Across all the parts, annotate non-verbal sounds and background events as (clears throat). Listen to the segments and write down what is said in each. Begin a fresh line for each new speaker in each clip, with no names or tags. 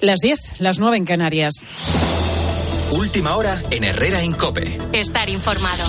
Las 10, las 9 en Canarias.
Última hora en Herrera Incope.
Estar informado.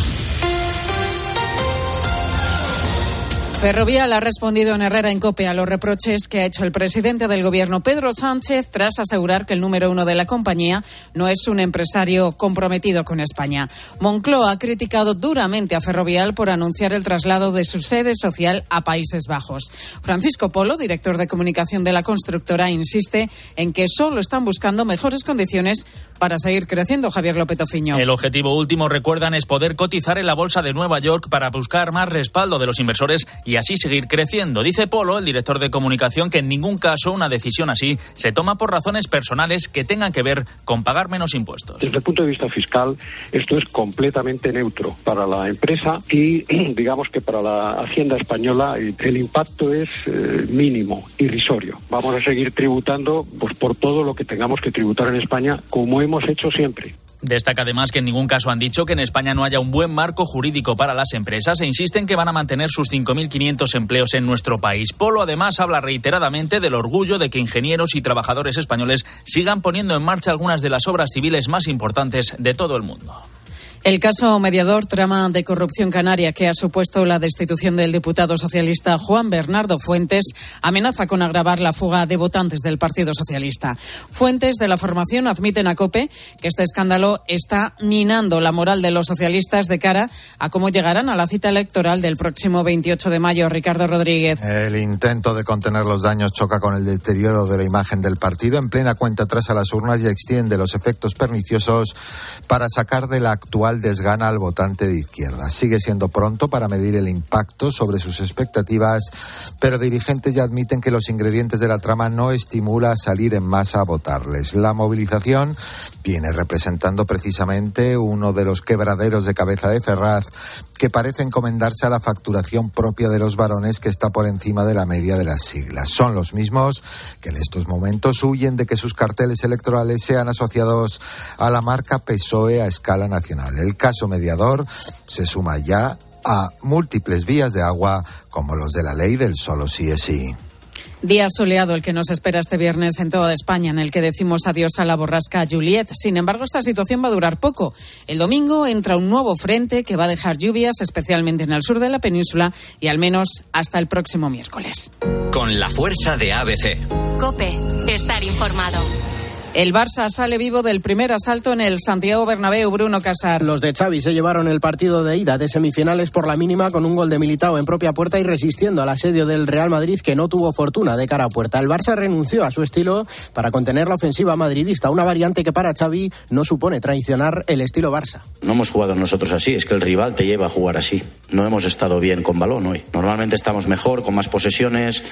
Ferrovial ha respondido en Herrera en Cope a los reproches que ha hecho el presidente del gobierno Pedro Sánchez tras asegurar que el número uno de la compañía no es un empresario comprometido con España. Moncloa ha criticado duramente a Ferrovial por anunciar el traslado de su sede social a Países Bajos. Francisco Polo, director de comunicación de la constructora, insiste en que solo están buscando mejores condiciones para seguir creciendo. Javier López Ofiño.
El objetivo último, recuerdan, es poder cotizar en la bolsa de Nueva York para buscar más respaldo de los inversores y así seguir creciendo. Dice Polo, el director de comunicación, que en ningún caso una decisión así se toma por razones personales que tengan que ver con pagar menos impuestos.
Desde el punto de vista fiscal, esto es completamente neutro para la empresa y (clears throat) digamos que para la Hacienda española el impacto es eh, mínimo, irrisorio. Vamos a seguir tributando pues, por todo lo que tengamos que tributar en España, como hemos hecho siempre.
Destaca además que en ningún caso han dicho que en España no haya un buen marco jurídico para las empresas e insisten que van a mantener sus 5.500 empleos en nuestro país. Polo además habla reiteradamente del orgullo de que ingenieros y trabajadores españoles sigan poniendo en marcha algunas de las obras civiles más importantes de todo el mundo.
El caso mediador trama de corrupción canaria que ha supuesto la destitución del diputado socialista Juan Bernardo Fuentes amenaza con agravar la fuga de votantes del Partido Socialista. Fuentes de la formación admiten a COPE que este escándalo está minando la moral de los socialistas de cara a cómo llegarán a la cita electoral del próximo 28 de mayo. Ricardo Rodríguez.
El intento de contener los daños choca con el deterioro de la imagen del partido en plena cuenta atrás a las urnas y extiende los efectos perniciosos para sacar de la actual desgana al votante de izquierda. Sigue siendo pronto para medir el impacto sobre sus expectativas, pero dirigentes ya admiten que los ingredientes de la trama no estimula a salir en masa a votarles. La movilización viene representando precisamente uno de los quebraderos de cabeza de Ferraz que parece encomendarse a la facturación propia de los varones que está por encima de la media de las siglas. Son los mismos que en estos momentos huyen de que sus carteles electorales sean asociados a la marca PSOE a escala nacional. El caso mediador se suma ya a múltiples vías de agua como los de la ley del solo sí es sí.
Día soleado el que nos espera este viernes en toda España, en el que decimos adiós a la borrasca Juliet. Sin embargo, esta situación va a durar poco. El domingo entra un nuevo frente que va a dejar lluvias, especialmente en el sur de la península, y al menos hasta el próximo miércoles.
Con la fuerza de ABC.
Cope, estar informado.
El Barça sale vivo del primer asalto en el Santiago Bernabéu, Bruno Casar.
Los de Xavi se llevaron el partido de ida de semifinales por la mínima con un gol de Militao en propia puerta y resistiendo al asedio del Real Madrid que no tuvo fortuna de cara a puerta. El Barça renunció a su estilo para contener la ofensiva madridista, una variante que para Xavi no supone traicionar el estilo Barça.
No hemos jugado nosotros así, es que el rival te lleva a jugar así. No hemos estado bien con balón hoy. Normalmente estamos mejor, con más posesiones.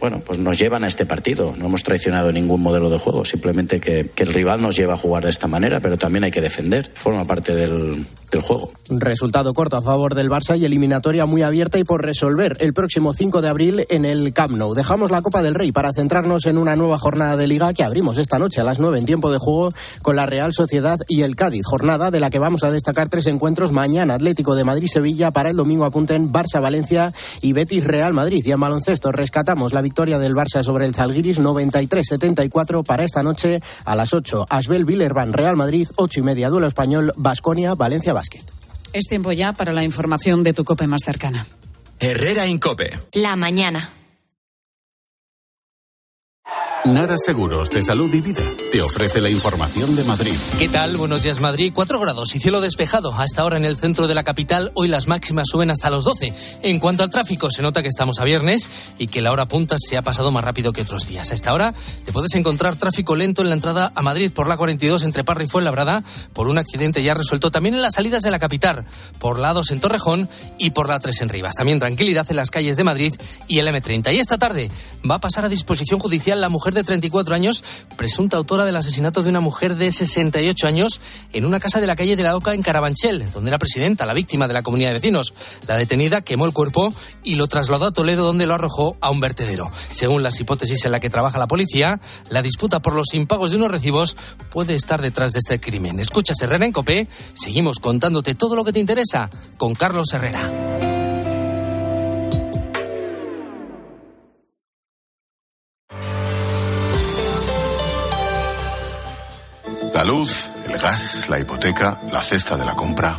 Bueno, pues nos llevan a este partido. No hemos traicionado ningún modelo de juego, simplemente que, el rival nos lleva a jugar de esta manera, pero también hay que defender, forma parte del, juego.
Resultado corto a favor del Barça y eliminatoria muy abierta y por resolver el próximo 5 de abril en el Camp Nou. Dejamos la Copa del Rey para centrarnos en una nueva jornada de liga que abrimos esta noche a las 9 en tiempo de juego con la Real Sociedad y el Cádiz. Jornada de la que vamos a destacar tres encuentros mañana Atlético de Madrid-Sevilla, para el domingo apunten Barça-Valencia y Betis-Real Madrid. Y en baloncesto rescatamos la victoria del Barça sobre el Zalgiris 93-74 para esta noche a las 8. Asbel Villerban, Real Madrid, 8 y media, duelo español, Basconia, Valencia Basket.
Es tiempo ya para la información de tu cope más cercana.
Herrera Incope.
La mañana.
Nara Seguros de Salud y Vida te ofrece la información de Madrid.
¿Qué tal? Buenos días, Madrid. 4 grados y cielo despejado. Hasta ahora en el centro de la capital, hoy las máximas suben hasta los 12. En cuanto al tráfico, se nota que estamos a viernes y que la hora punta se ha pasado más rápido que otros días. A esta hora te puedes encontrar tráfico lento en la entrada a Madrid por la 42 entre Parra y Fuenlabrada por un accidente ya resuelto. También en las salidas de la capital, por la 2 en Torrejón y por la 3 en Rivas. También tranquilidad en las calles de Madrid y el M30. Y esta tarde va a pasar a disposición judicial la mujer de 34 años, presunta autora del asesinato de una mujer de 68 años en una casa de la calle de la Oca en Carabanchel, donde era presidenta, la víctima de la comunidad de vecinos. La detenida quemó el cuerpo y lo trasladó a Toledo, donde lo arrojó a un vertedero. Según las hipótesis en la que trabaja la policía, la disputa por los impagos de unos recibos puede estar detrás de este crimen. Escuchas Herrera en Copé, seguimos contándote todo lo que te interesa con Carlos Herrera.
Luz, el gas, la hipoteca, la cesta de la compra.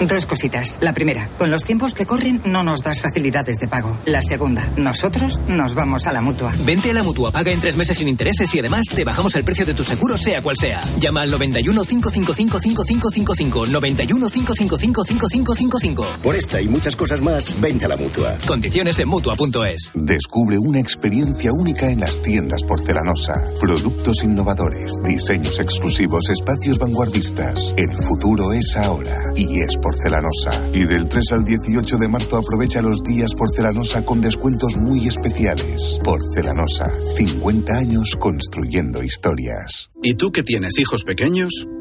Dos cositas. La primera, con los tiempos que corren no nos das facilidades de pago. La segunda, nosotros nos vamos a la mutua.
Vente a la mutua, paga en tres meses sin intereses y además te bajamos el precio de tu seguro, sea cual sea. Llama al 91 555 5555. 91 555 5555.
Por esta y muchas cosas más, vente a la mutua.
Condiciones en mutua.es.
Descubre una experiencia única en las tiendas porcelanosa. Productos innovadores, diseños exclusivos, espacios vanguardistas. El futuro es ahora y es porcelanosa. Y del 3 al 18 de marzo aprovecha los días porcelanosa con descuentos muy especiales. Porcelanosa, 50 años construyendo historias.
¿Y tú que tienes hijos pequeños?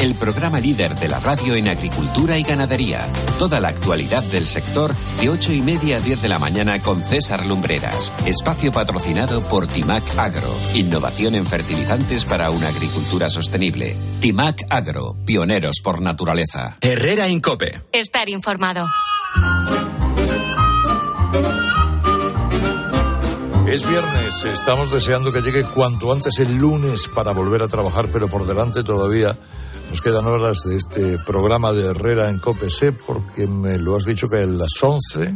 el programa líder de la radio en agricultura y ganadería. Toda la actualidad del sector de 8 y media a 10 de la mañana con César Lumbreras. Espacio patrocinado por Timac Agro. Innovación en fertilizantes para una agricultura sostenible. Timac Agro, pioneros por naturaleza.
Herrera Incope.
Estar informado.
Es viernes, estamos deseando que llegue cuanto antes el lunes para volver a trabajar, pero por delante todavía nos quedan horas de este programa de Herrera en COPESE, porque me lo has dicho que a las 11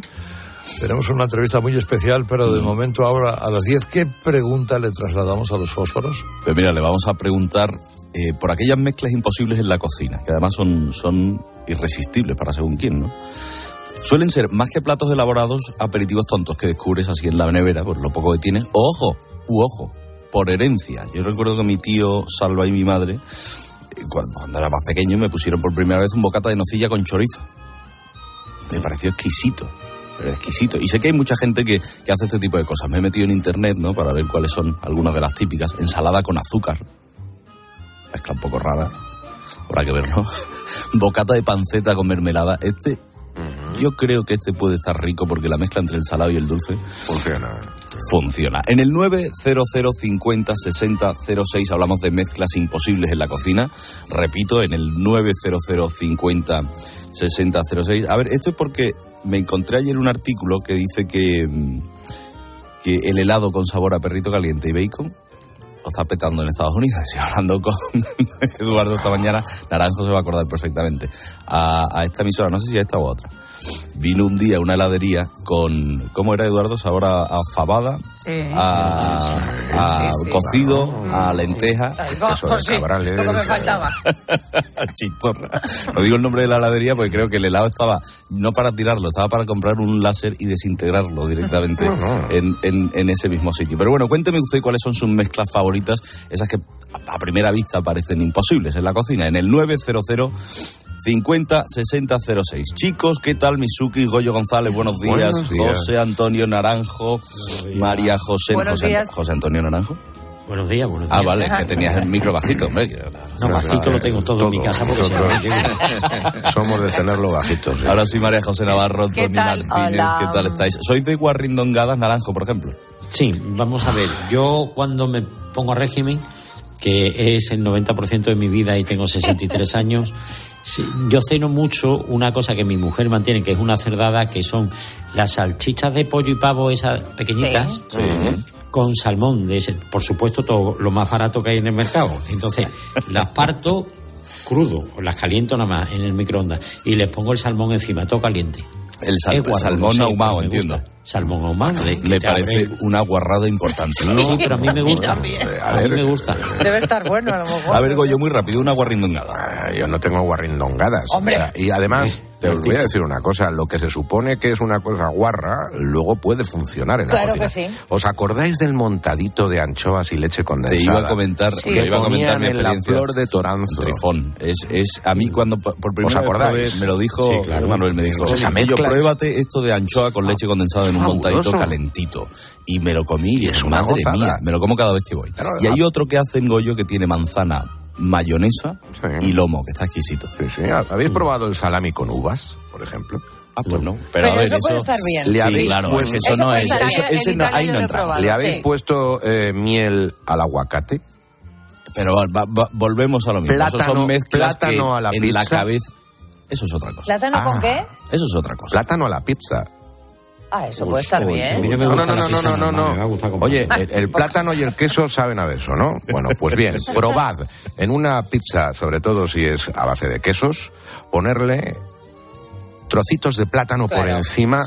tenemos una entrevista muy especial, pero de momento ahora a las 10, ¿qué pregunta le trasladamos a los fósforos?
Pues mira, le vamos a preguntar eh, por aquellas mezclas imposibles en la cocina, que además son, son irresistibles para según quién, ¿no? Suelen ser, más que platos elaborados, aperitivos tontos que descubres así en la nevera, por lo poco que tienes. O ojo, u ojo, por herencia. Yo recuerdo que mi tío Salva y mi madre, cuando, era más pequeño, me pusieron por primera vez un bocata de nocilla con chorizo. Me pareció exquisito. Exquisito. Y sé que hay mucha gente que, que hace este tipo de cosas. Me he metido en internet, ¿no? Para ver cuáles son algunas de las típicas. Ensalada con azúcar. Mezcla un poco rara. Habrá que verlo. (laughs) Bocata de panceta con mermelada. Este yo creo que este puede estar rico porque la mezcla entre el salado y el dulce
funciona.
Funciona. En el 90050 60 06 hablamos de mezclas imposibles en la cocina. Repito, en el 90050 60 06. A ver, esto es porque me encontré ayer un artículo que dice que, mm, que el helado con sabor a perrito caliente y bacon lo está petando en Estados Unidos. (laughs) Estoy hablando con (laughs) Eduardo esta mañana. Naranjo se va a acordar perfectamente. A, esta emisora, no sé si a esta u otra. Vino un día a una heladería con, ¿cómo era Eduardo? Sabor a, a fabada, a, a
Sí, sí.
cocido, a lenteja.
Sí, lo que me faltaba. (laughs)
Chistorra. No digo el nombre de la heladería porque creo que el helado estaba no para tirarlo, estaba para comprar un láser y desintegrarlo directamente en, en- en ese mismo sitio. Pero bueno, cuénteme usted cuáles son sus mezclas favoritas, esas que a a primera vista parecen imposibles en la cocina, en el 900 50 60 06. Chicos, ¿qué tal? Misuki, Goyo González, buenos días.
Buenos días.
José Antonio Naranjo, María José, José,
días.
José Antonio Naranjo.
Buenos días, buenos días.
Ah, vale, es que tenías el micro bajito, hombre.
No, bajito lo tengo todo, en mi casa porque se (laughs)
Somos de tenerlo bajitos. ¿eh?
Ahora sí, María José Navarro,
¿Qué
Antonio
tal?
Martínez,
Hola.
¿qué tal estáis? ¿Sois de guarrindongadas naranjo, por ejemplo?
Sí, vamos a ver. Yo cuando me pongo régimen, que es el 90% de mi vida y tengo 63 años. Sí, yo ceno mucho una cosa que mi mujer mantiene, que es una cerdada, que son las salchichas de pollo y pavo, esas pequeñitas, con salmón, de ese, por supuesto, todo lo más barato que hay en el mercado. Entonces, (laughs) las parto crudo, las caliento nada más en el microondas y les pongo el salmón encima, todo caliente.
El sal-
guarro,
salmón
no sé,
ahumado,
me
entiendo.
gusta. Salmón ahumado. te
parece
abre-
una guarrada importante.
Sí, pero a mí me gusta. A mí me gusta.
Debe estar bueno, a lo mejor.
A ver, Goyo, muy rápido, una guarrindongada.
Ah, Yo no tengo guarrindongadas.
Hombre.
O sea, y además, te os voy a decir una cosa, lo que se supone que es una cosa guarra, luego puede funcionar en la
Claro
cocina.
que sí.
¿Os acordáis del montadito de anchoas y leche condensada?
Te iba a comentar,
Sí.
te iba a comentar mi
ponían en la
experiencia.
flor de Toranzo.
Trifón. Es, es a mí cuando por primera
¿Os
vez me lo dijo
Sí, claro.
Manuel, me dijo, yo pruébate esto de anchoa con leche condensada en un
Fabuloso.
montadito calentito. Y me lo comí y
es una
madre
gozada.
mía, me lo como cada vez que voy.
Claro,
y hay otro que hacen Goyo que tiene manzana, mayonesa y lomo, que está exquisito.
Sí, sí. ¿Habéis probado el salami con uvas, por ejemplo?
Ah, pues no. Pero, a
Pero
ver,
eso puede estar bien.
Le
Sí, claro,
puesto-
es que eso,
Eso
no es.
estar
Eso, ese no- ahí no
probado.
¿Le habéis
Sí.
puesto eh, miel al aguacate?
Pero va- va- volvemos a lo mismo.
Plátano-
son mezclas que
plátano a la
en la
pizza.
cabeza. Eso es otra cosa.
¿Plátano
Ah.
con qué?
Eso es otra cosa.
Plátano a la pizza.
Ah, eso puede estar bien.
no
No, no, no, no, Oye, el, el plátano y el queso saben a beso, ¿no? Bueno, pues bien, (laughs) probad en una pizza, sobre todo si es a base de quesos, ponerle trocitos de plátano por encima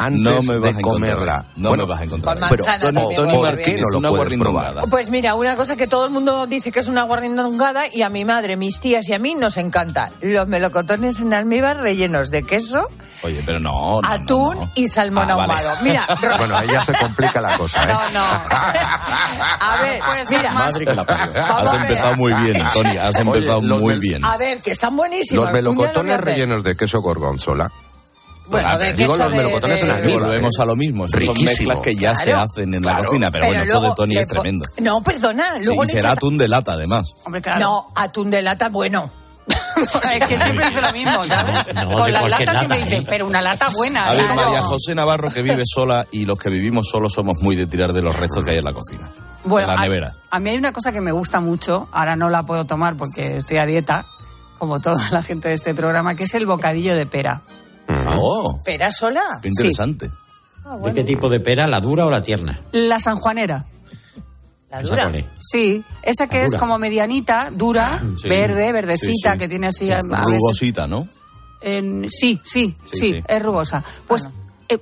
antes
No me vas
de
a
comerla.
encontrar. No
Bueno,
me vas a encontrar.
Con
pero Tony, Tony Martínez, no lo
una guarrindongada.
probar.
Pues mira, una cosa que todo el mundo dice que es una guarrindongada y a mi madre, mis tías y a mí nos encanta. Los melocotones en almíbar rellenos de queso,
Oye, pero no. no,
atún
no, no.
y salmón
Ah, vale.
ahumado. Mira, (laughs)
Bueno, ahí ya se complica la cosa, ¿eh?
no, no. (laughs) A ver, mira,
Madre que la parió.
vamos
Has empezado muy bien, Tony. Has empezado muy bien.
A ver, que están buenísimos.
Los melocotones rellenos de queso gorgonzola.
Bueno, de
digo los
de-
melocotones
de-
Y volvemos a lo mismo. Son
Riquísimo.
mezclas que ya se hacen en la
Claro.
cocina. Pero, bueno, esto de Tony es tremendo.
No, perdona.
Sí,
Luego
y
le
será
echas-
atún de lata, además.
Hombre, claro.
No, atún de lata, bueno. (laughs)
es que siempre dice lo mismo, ¿sabes?
No,
Con las latas siempre
lata,
dice,
¿eh?
pero una lata buena.
A ver,
claro.
María José Navarro, que vive sola, y los que vivimos solos somos muy de tirar de los restos que hay en la cocina.
Bueno,
en la
a-
nevera.
A, mí hay una cosa que me gusta mucho, ahora no la puedo tomar porque estoy a dieta, como toda la gente de este programa, que es el bocadillo de pera.
Oh,
¿Pera sola?
qué interesante.
¿De qué tipo de pera? ¿La dura o la tierna?
La sanjuanera.
La
¿Esa
dura.
Sí, esa que es como medianita, dura,
Sí.
verde, verdecita,
Sí, sí.
que tiene así...
Rugosita, ¿no?
en- sí, sí,
Sí,
sí,
sí.
es rugosa. Pues el,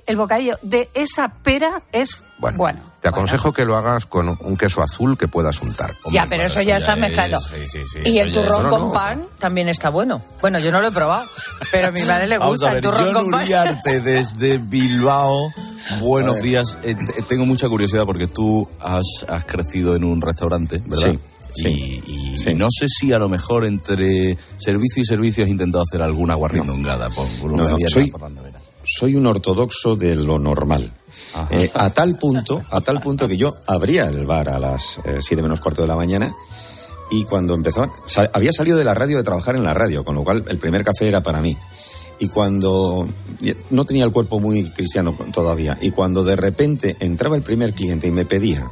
el bocadillo de esa pera es
Bueno,
bueno.
te aconsejo que lo hagas con un queso azul que puedas untar.
Ya, pero eso ya está
es-
mezclado.
sí, sí, sí,
y el
es-
turrón
no,
con
no.
pan también está bueno. Bueno, yo no lo he probado, pero a mi madre le
Vamos
gusta
a ver,
el turrón
John
con pan.
Uriarte desde Bilbao. Buenos días. Eh, te- tengo mucha curiosidad porque tú has, has crecido en un restaurante, ¿verdad?
Sí,
Y, y-
sí.
y no sé si a lo mejor entre servicio y servicio has intentado hacer alguna guarrindongada por, por
No,
que
no, soy-
por la nevera.
Soy un ortodoxo de lo normal. Eh, a tal punto, a tal punto que yo abría el bar a las 7 menos cuarto de la mañana y cuando empezó, había salido de la radio de trabajar en la radio, con lo cual el primer café era para mí. Y cuando no tenía el cuerpo muy cristiano todavía, y cuando de repente entraba el primer cliente y me pedía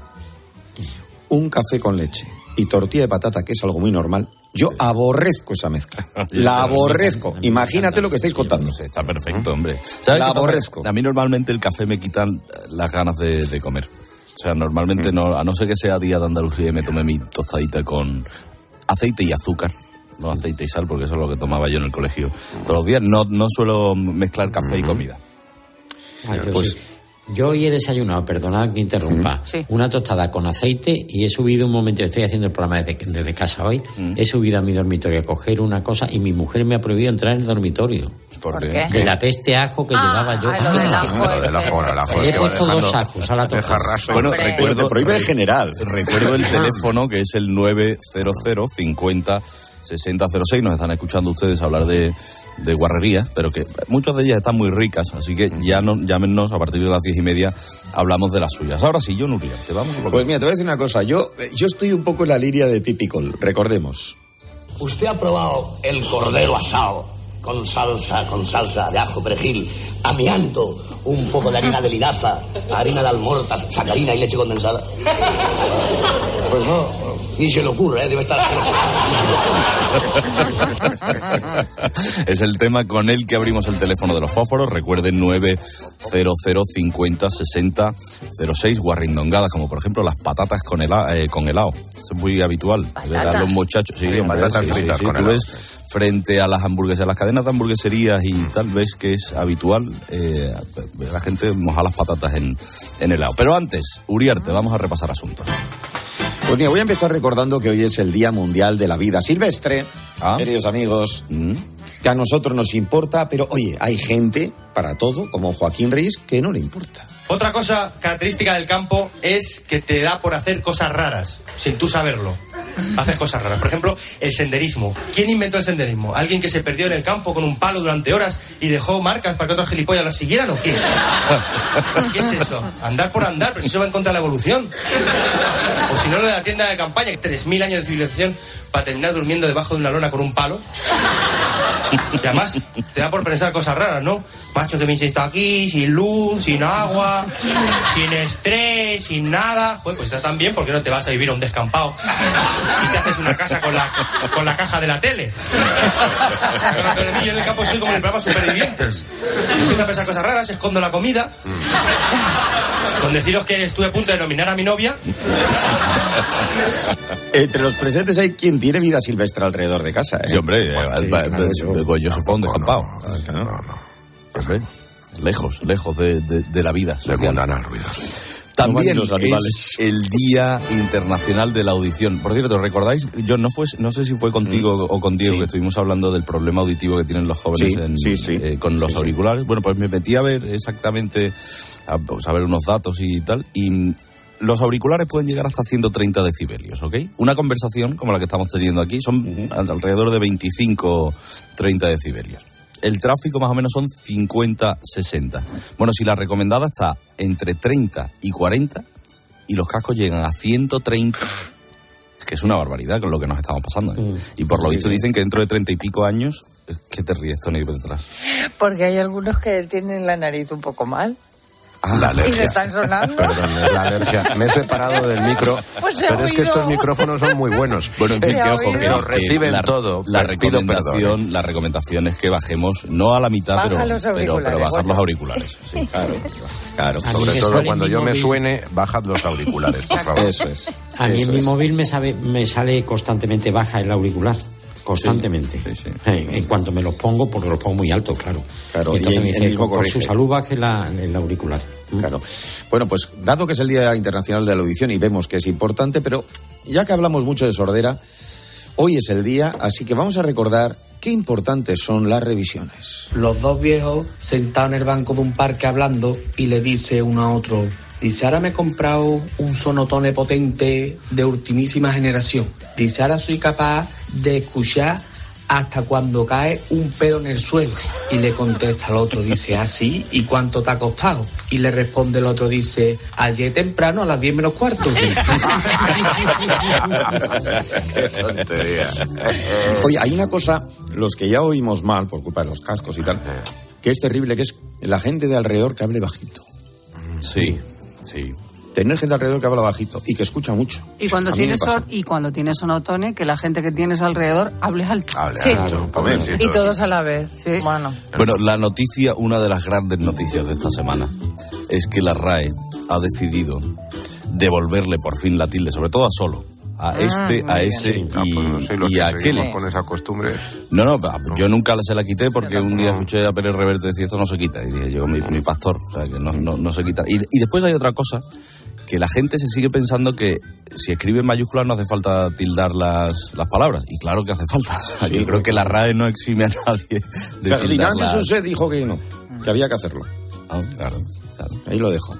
un café con leche y tortilla de patata, que es algo muy normal, yo aborrezco esa mezcla. (laughs) La aborrezco. Imagínate lo que estáis contando.
Está perfecto, hombre. ¿Sabes
La aborrezco.
A mí normalmente el café me quitan las ganas de, de comer. O sea, normalmente no, a no ser que sea día de Andalucía y me tome mi tostadita con aceite y azúcar. No aceite y sal, porque eso es lo que tomaba yo en el colegio. Todos los días no, no suelo mezclar café y comida.
Yo,
Pues-
sí. Yo hoy he desayunado, perdonad que interrumpa, una tostada con aceite y he subido un momento, estoy haciendo el programa desde, desde casa hoy, he subido a mi dormitorio a coger una cosa y mi mujer me ha prohibido entrar en el dormitorio.
¿Por
qué?
De la peste ajo que llevaba yo.
ah, lo del (laughs) ajo
Lo del ajo, el ajo
He
es que va
puesto dos ajos a la tostada.
Bueno,
Hombre.
recuerdo,
Pero te prohíbe en general.
recuerdo el teléfono que es el 900 50 6006. Nos están escuchando ustedes hablar de, de guarrerías, pero que muchas de ellas están muy ricas, así que ya no, llámenos a partir de las diez y media, hablamos de las suyas. Ahora sí, yo Nuria, te vamos a
Pues mira, te voy a decir una cosa. Yo, yo estoy un poco en la línea de typical, recordemos.
¿Usted ha probado el cordero asado con salsa, con salsa de ajo, perejil, amianto, un poco de harina de linaza, harina de almortas, sacarina y leche condensada. (laughs) Pues no, ni se le ocurre, ¿eh? debe estar asqueroso. (laughs)
es el tema con el que abrimos el teléfono de los fósforos. Recuerden 900 50 60 06 guarrindongadas, como por ejemplo las patatas con, hela- eh, con helado. Es muy habitual. ver a los muchachos. Sí,
patatas
sí, sí,
fritas
sí.
con
Tú
helado.
ves frente a las hamburguesas, las cadenas de hamburgueserías y tal, ves que es habitual eh, la gente mojar las patatas en, en helado. Pero antes, Uriarte, vamos a repasar asuntos.
Pues mira, voy a empezar recordando que hoy es el Día Mundial de la Vida Silvestre.
Ah.
Queridos amigos, que a nosotros nos importa, pero oye, hay gente para todo, como Joaquín Reyes, que no le importa.
Otra cosa característica del campo es que te da por hacer cosas raras, sin tú saberlo. Haces cosas raras. Por ejemplo, el senderismo. ¿Quién inventó el senderismo? ¿Alguien que se perdió en el campo con un palo durante horas y dejó marcas para que otros gilipollas las siguieran o qué? ¿Qué es eso? Andar por andar, pero si eso va en contra de la evolución. O si no, lo de la tienda de campaña, 3.000 años de civilización para terminar durmiendo debajo de una lona con un palo. Y además te da por pensar cosas raras, ¿no? Macho que me está aquí, sin luz, sin agua, sin estrés, sin nada. Pues, pues estás tan bien porque no te vas a vivir a un descampado y te haces una casa con la, con la caja de la tele. Pero yo en el campo estoy como en el programa Supervivientes. Empiezo a pensar cosas raras, escondo la comida. Con deciros que estuve a punto de nominar a mi novia.
Entre los presentes hay quien tiene vida silvestre alrededor de casa. ¿eh?
Sí, hombre, eh,
sí,
va-
claro,
va-
yo-
Goyo se fue a un descampado.
No,
Hombre, lejos, lejos de, de- de la vida. social.
No
También
van los animales.
es el Día Internacional de la Audición. Por cierto, ¿recordáis? Yo no fue, no sé si fue contigo o con Diego que estuvimos hablando del problema auditivo que tienen los jóvenes
Sí,
en-
sí, sí.
eh, con los auriculares. Bueno, pues me metí a ver exactamente, a, pues, a ver unos datos y tal, y mm, los auriculares pueden llegar hasta 130 decibelios, ¿ok? Una conversación como la que estamos teniendo aquí son al- alrededor de 25, 30 decibelios. El tráfico más o menos son 50, 60. Bueno, si la recomendada está entre 30 y 40 y los cascos llegan a 130, es que es una barbaridad con lo que nos estamos pasando. ¿eh? Y por lo visto dicen que dentro de 30 y pico años, es que te ríes, Tony, por detrás.
Porque hay algunos que tienen la nariz un poco mal.
La
Y le
alergia.
están sonando. (laughs)
Perdón, es la alergia. Me he separado del micro. (laughs)
Pues se
pero es que estos micrófonos son muy buenos.
Bueno, en fin,
Se
que ojo, que.
Lo reciben
la,
todo.
La
pido
recomendación, la recomendación es que bajemos, no a la mitad, pero, pero, pero bajar
bueno.
los auriculares. Sí. (laughs)
Claro, claro.
Sobre
me
todo cuando yo me
móvil.
suene, bajad los auriculares, por favor.
Eso es.
A mí
Eso
en mi móvil me, sabe, me sale constantemente baja el auricular. Constantemente.
Sí, sí.
Eh, En cuanto me los pongo, porque los pongo muy alto, claro.
Claro,
y entonces
y
me
él
dice,
mismo
por su salud baje la, el auricular. Mm.
Claro. Bueno, pues dado que es el Día Internacional de la Audición y vemos que es importante, pero ya que hablamos mucho de sordera, hoy es el día, así que vamos a recordar qué importantes son las revisiones.
Los dos viejos sentados en el banco de un parque hablando y le dice uno a otro, dice, ahora me he comprado un sonotone potente de ultimísima generación. Dice, ahora soy capaz de escuchar hasta cuando cae un pedo en el suelo. Y le contesta al otro, dice, ¿ah, sí? ¿Y cuánto te ha costado? Y le responde el otro, dice, ayer temprano a las 10 menos cuarto. (laughs)
Qué tontería.
Oye, hay una cosa, los que ya oímos mal por culpa de los cascos y tal, que es terrible, que es la gente de alrededor que hable bajito.
Sí, sí.
Tener gente alrededor que habla bajito y que escucha mucho.
Y cuando tienes son- y cuando tienes sonotone, que la gente que tienes alrededor hables alto.
Sí.
Claro, sí,
Y
todo.
todos a la vez. Bueno.
Bueno, la noticia, una de las grandes noticias de esta semana, es que la RAE ha decidido devolverle por fin la tilde, sobre todo a solo. A este, a ese
Ah,
y,
pues no sé,
y a aquel.
con esa costumbre.
No, no, yo nunca se la quité porque un día escuché a Pérez Reverte decir esto no se quita. Y dije yo, mi, mi pastor, o sea, que no, no, no se quita. Y, y después hay otra cosa, que la gente se sigue pensando que si escribe en mayúsculas no hace falta tildar las, las palabras. Y claro que hace falta. O sea, yo creo que la RAE no exime a nadie de tildar
Ferdinand de
las-
Saussure dijo que no, que había que hacerlo.
Ah, claro,
Ahí lo dejo.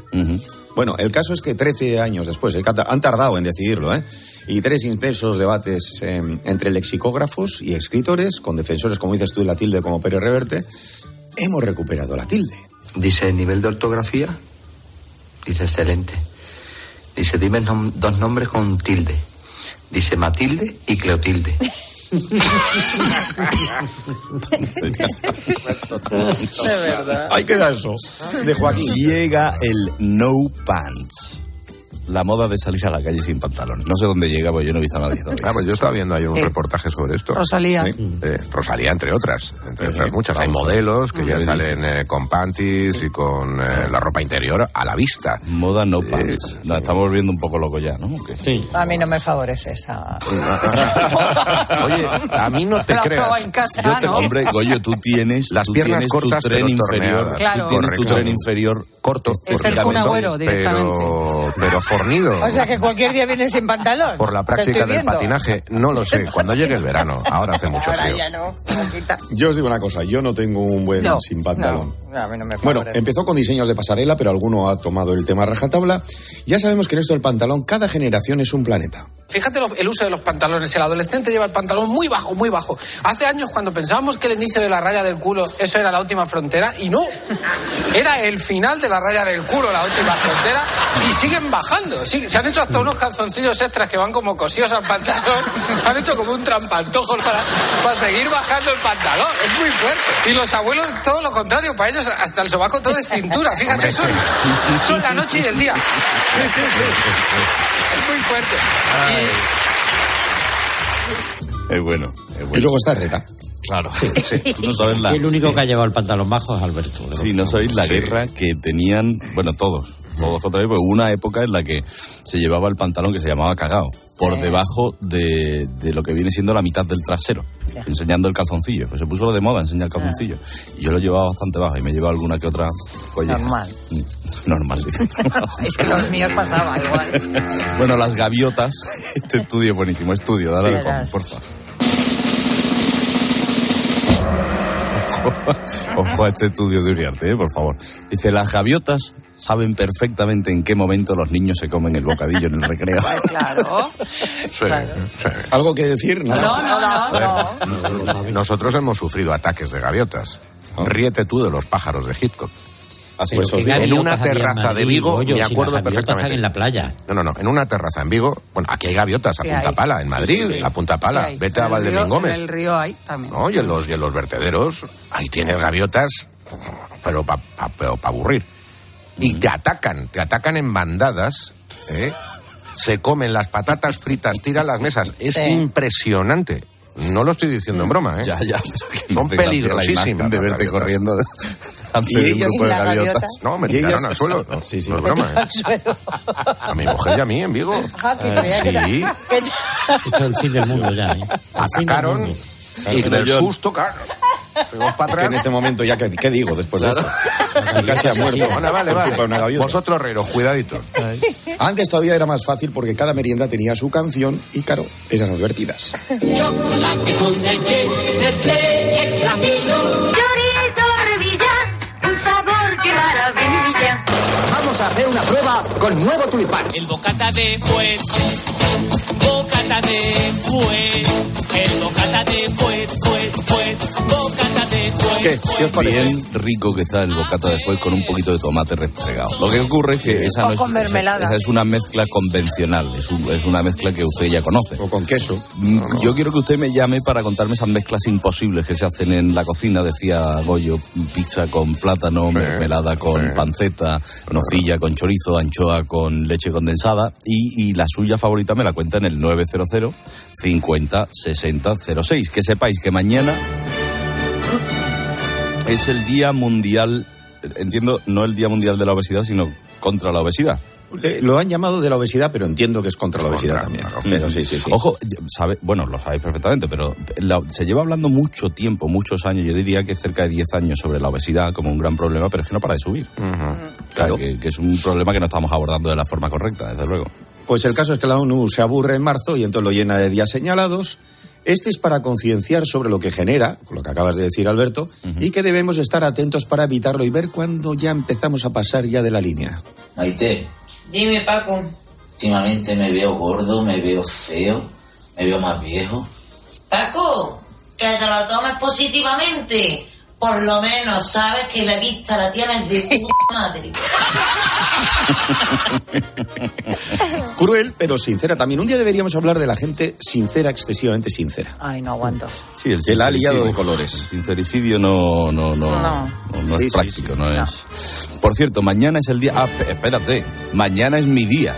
Bueno, el caso es que 13 años después, han tardado en decidirlo, ¿eh? Y tres intensos debates eh, entre lexicógrafos y escritores, con defensores, como dices tú, de la tilde como Pérez Reverte, hemos recuperado la tilde.
Dice, nivel de ortografía. Dice, excelente. Dice, dime nom- dos nombres con tilde. Dice, Matilde y Cleotilde. (laughs) (laughs)
De verdad.
Ahí queda eso. De Joaquín.
Llega el no pants. La moda de salir a la calle sin pantalones. No sé dónde llega, porque yo no he visto a nadie todavía.
Claro, yo estaba viendo ahí un
Sí.
reportaje sobre esto.
Rosalía.
Eh, Rosalía, entre otras, entre otras muchas. Hay modelos que ya salen eh, con panties y con eh, la ropa interior a la vista.
Moda no pants. Nos estamos volviendo un poco locos ya, ¿no?
Sí.
A mí no me favorece esa. (laughs)
Oye, a mí no te
Lo has
creas.
probado en casa,
Yo te-
¿no?
Hombre, Goyo, tú tienes,
Las
tú
piernas
tienes
cortas,
tu tren inferior.
Claro.
Tú tienes tu tren inferior
corto,
Es el Kun Agüero
pero, pero fornido.
O sea que cualquier día vienes sin pantalón.
por la práctica del
viendo.
patinaje, no lo sé. Cuando llegue el verano, ahora hace mucho
Ahora
frío.
ya no.
Yo os digo una cosa, yo no tengo un buen
No,
sin pantalón.
no, no, a mí no me
Bueno, empezó con diseños de pasarela, pero alguno ha tomado el tema a rajatabla. Ya sabemos que en esto del pantalón, cada generación es un planeta.
Fíjate el uso de los pantalones. El adolescente lleva el pantalón muy bajo, muy bajo. Hace años cuando pensábamos que el inicio de la raya del culo, eso era la última frontera, y no. Era el final de la raya del culo, la última frontera, y siguen bajando. Se han hecho hasta unos calzoncillos extras que van como cosidos al pantalón. Han hecho como un trampantojo para, para seguir bajando el pantalón. Es muy fuerte. Y los abuelos, todo lo contrario, para ellos hasta el sobaco todo es cintura. Fíjate, son, son la noche y el día. Sí, sí, sí. Es muy fuerte.
Es bueno, es bueno.
Y luego está Herrera.
Claro, tú no sabes la...
Y (laughs) el único que ha llevado el pantalón bajo es Alberto. de
Sí, no sabéis la guerra que tenían, bueno, todos, todos contra mí, porque hubo una época en la que se llevaba el pantalón que se llamaba cagao, por debajo de, de lo que viene siendo la mitad del trasero, enseñando el calzoncillo. Pues se puso lo de moda, enseñar el calzoncillo. Y yo lo llevaba bastante bajo y me llevaba alguna que otra colleja.
Normal.
Mm, Normal, dice. (laughs)
Es que los míos pasaba igual.
bueno, las gaviotas, este (laughs) estudio es buenísimo, estudio, dale al
Verás.
com, por favor. Ojo, ojo a este estudio de Uriarte, eh, por favor. Dice, las gaviotas saben perfectamente en qué momento los niños se comen el bocadillo en el recreo.
Claro.
Sí, sí.
¿Algo que decir?
No, no, no. no.
Nosotros hemos sufrido ataques de gaviotas. Ríete tú de los pájaros de Hitchcock.
Así
Pues
¿Qué
os digo,
en una
había en
terraza de
Madrid,
Vigo,
Goyo,
me
si
acuerdo
gaviotas
perfectamente.
en la playa.
No, no, no, en una terraza en Vigo, bueno, aquí hay gaviotas a
Sí,
Punta
hay.
Pala, en Madrid,
Sí, sí.
a Punta Pala. Vete a
En el río-
Valdemín Gómez.
En el río hay también.
¿no? Y en los, y en los vertederos, ahí tienes gaviotas, pero para aburrir. Y te atacan, te atacan en bandadas, ¿eh? se comen las patatas fritas, tiran las mesas. Es
Sí.
impresionante. No lo estoy diciendo en broma, ¿eh?
Ya, ya,
Son peligrosísimas
de verte
gaviotas.
corriendo ante
Y
un
ellas-
grupo de
¿Y las
gaviotas.
No, me tiraron al suelo. No,
Sí, sí.
no es broma, ¿eh? A mi mujer y a mí en Vigo. Sí,
Esto es el fin del mundo ya. ¿eh?
Atacaron y del susto, claro. Fuimos para
que en
atrás.
este momento ya, ¿qué, qué digo después de esto? Si casi ha muerto.
Vale, vale, vale. Vosotros reros, cuidadito.
Antes todavía era más fácil porque cada merienda tenía su canción y, claro, eran advertidas.
Chocolate con leche, Nestlé extra un sabor que maravilla.
Vamos a hacer una prueba con nuevo tulipán.
El bocata de fuet, bocata de fuet, el bocata de fuet, fuet, fuet, bocata de fuet.
¿Qué? ¿Qué os parece?
Bien rico que está el bocata de fuet con un poquito de tomate restregado. Lo que ocurre es que esa no es, esa- es una mezcla convencional, es, un- es una mezcla que usted ya conoce.
O con queso.
Mm, Yo quiero que usted me llame para contarme esas mezclas imposibles que se hacen en la cocina, decía Goyo, pizza con plátano, mermelada con panceta, nocilla con chorizo, anchoa con leche condensada y, y la suya favorita me la cuenta en el 900 50 60 06. Que sepáis que mañana es el Día Mundial, entiendo, no el Día Mundial de la Obesidad, sino contra la obesidad.
Eh, Lo han llamado de la obesidad, pero entiendo que es contra la obesidad también. Pero sí, sí, sí.
Ojo, sabe, bueno, lo sabéis perfectamente, pero la- se lleva hablando mucho tiempo, muchos años, yo diría que cerca de 10 años sobre la obesidad como un gran problema, pero es que no para de subir. Claro. que, que es un problema que no estamos abordando de la forma correcta, desde luego.
Pues el caso es que la ONU se aburre en marzo y entonces lo llena de días señalados. Este es para concienciar sobre lo que genera, lo que acabas de decir, Alberto, y que debemos estar atentos para evitarlo y ver cuándo ya empezamos a pasar ya de la línea.
Maite,
Dime, Paco.
últimamente me veo gordo, me veo feo, me veo más viejo.
Paco, que te lo tomes positivamente. Por lo menos sabes que la vista la tienes de tu (laughs) madre.
Cruel, pero sincera también. Un día deberíamos hablar de la gente sincera, excesivamente sincera.
Ay, no aguanto.
Sí, el
Que la ha liado de colores.
El sincericidio no, no, no,
No.
no, no
Sí,
es
sí,
práctico, no, es. Por cierto, mañana es el día. Ah, espérate. Mañana es mi día.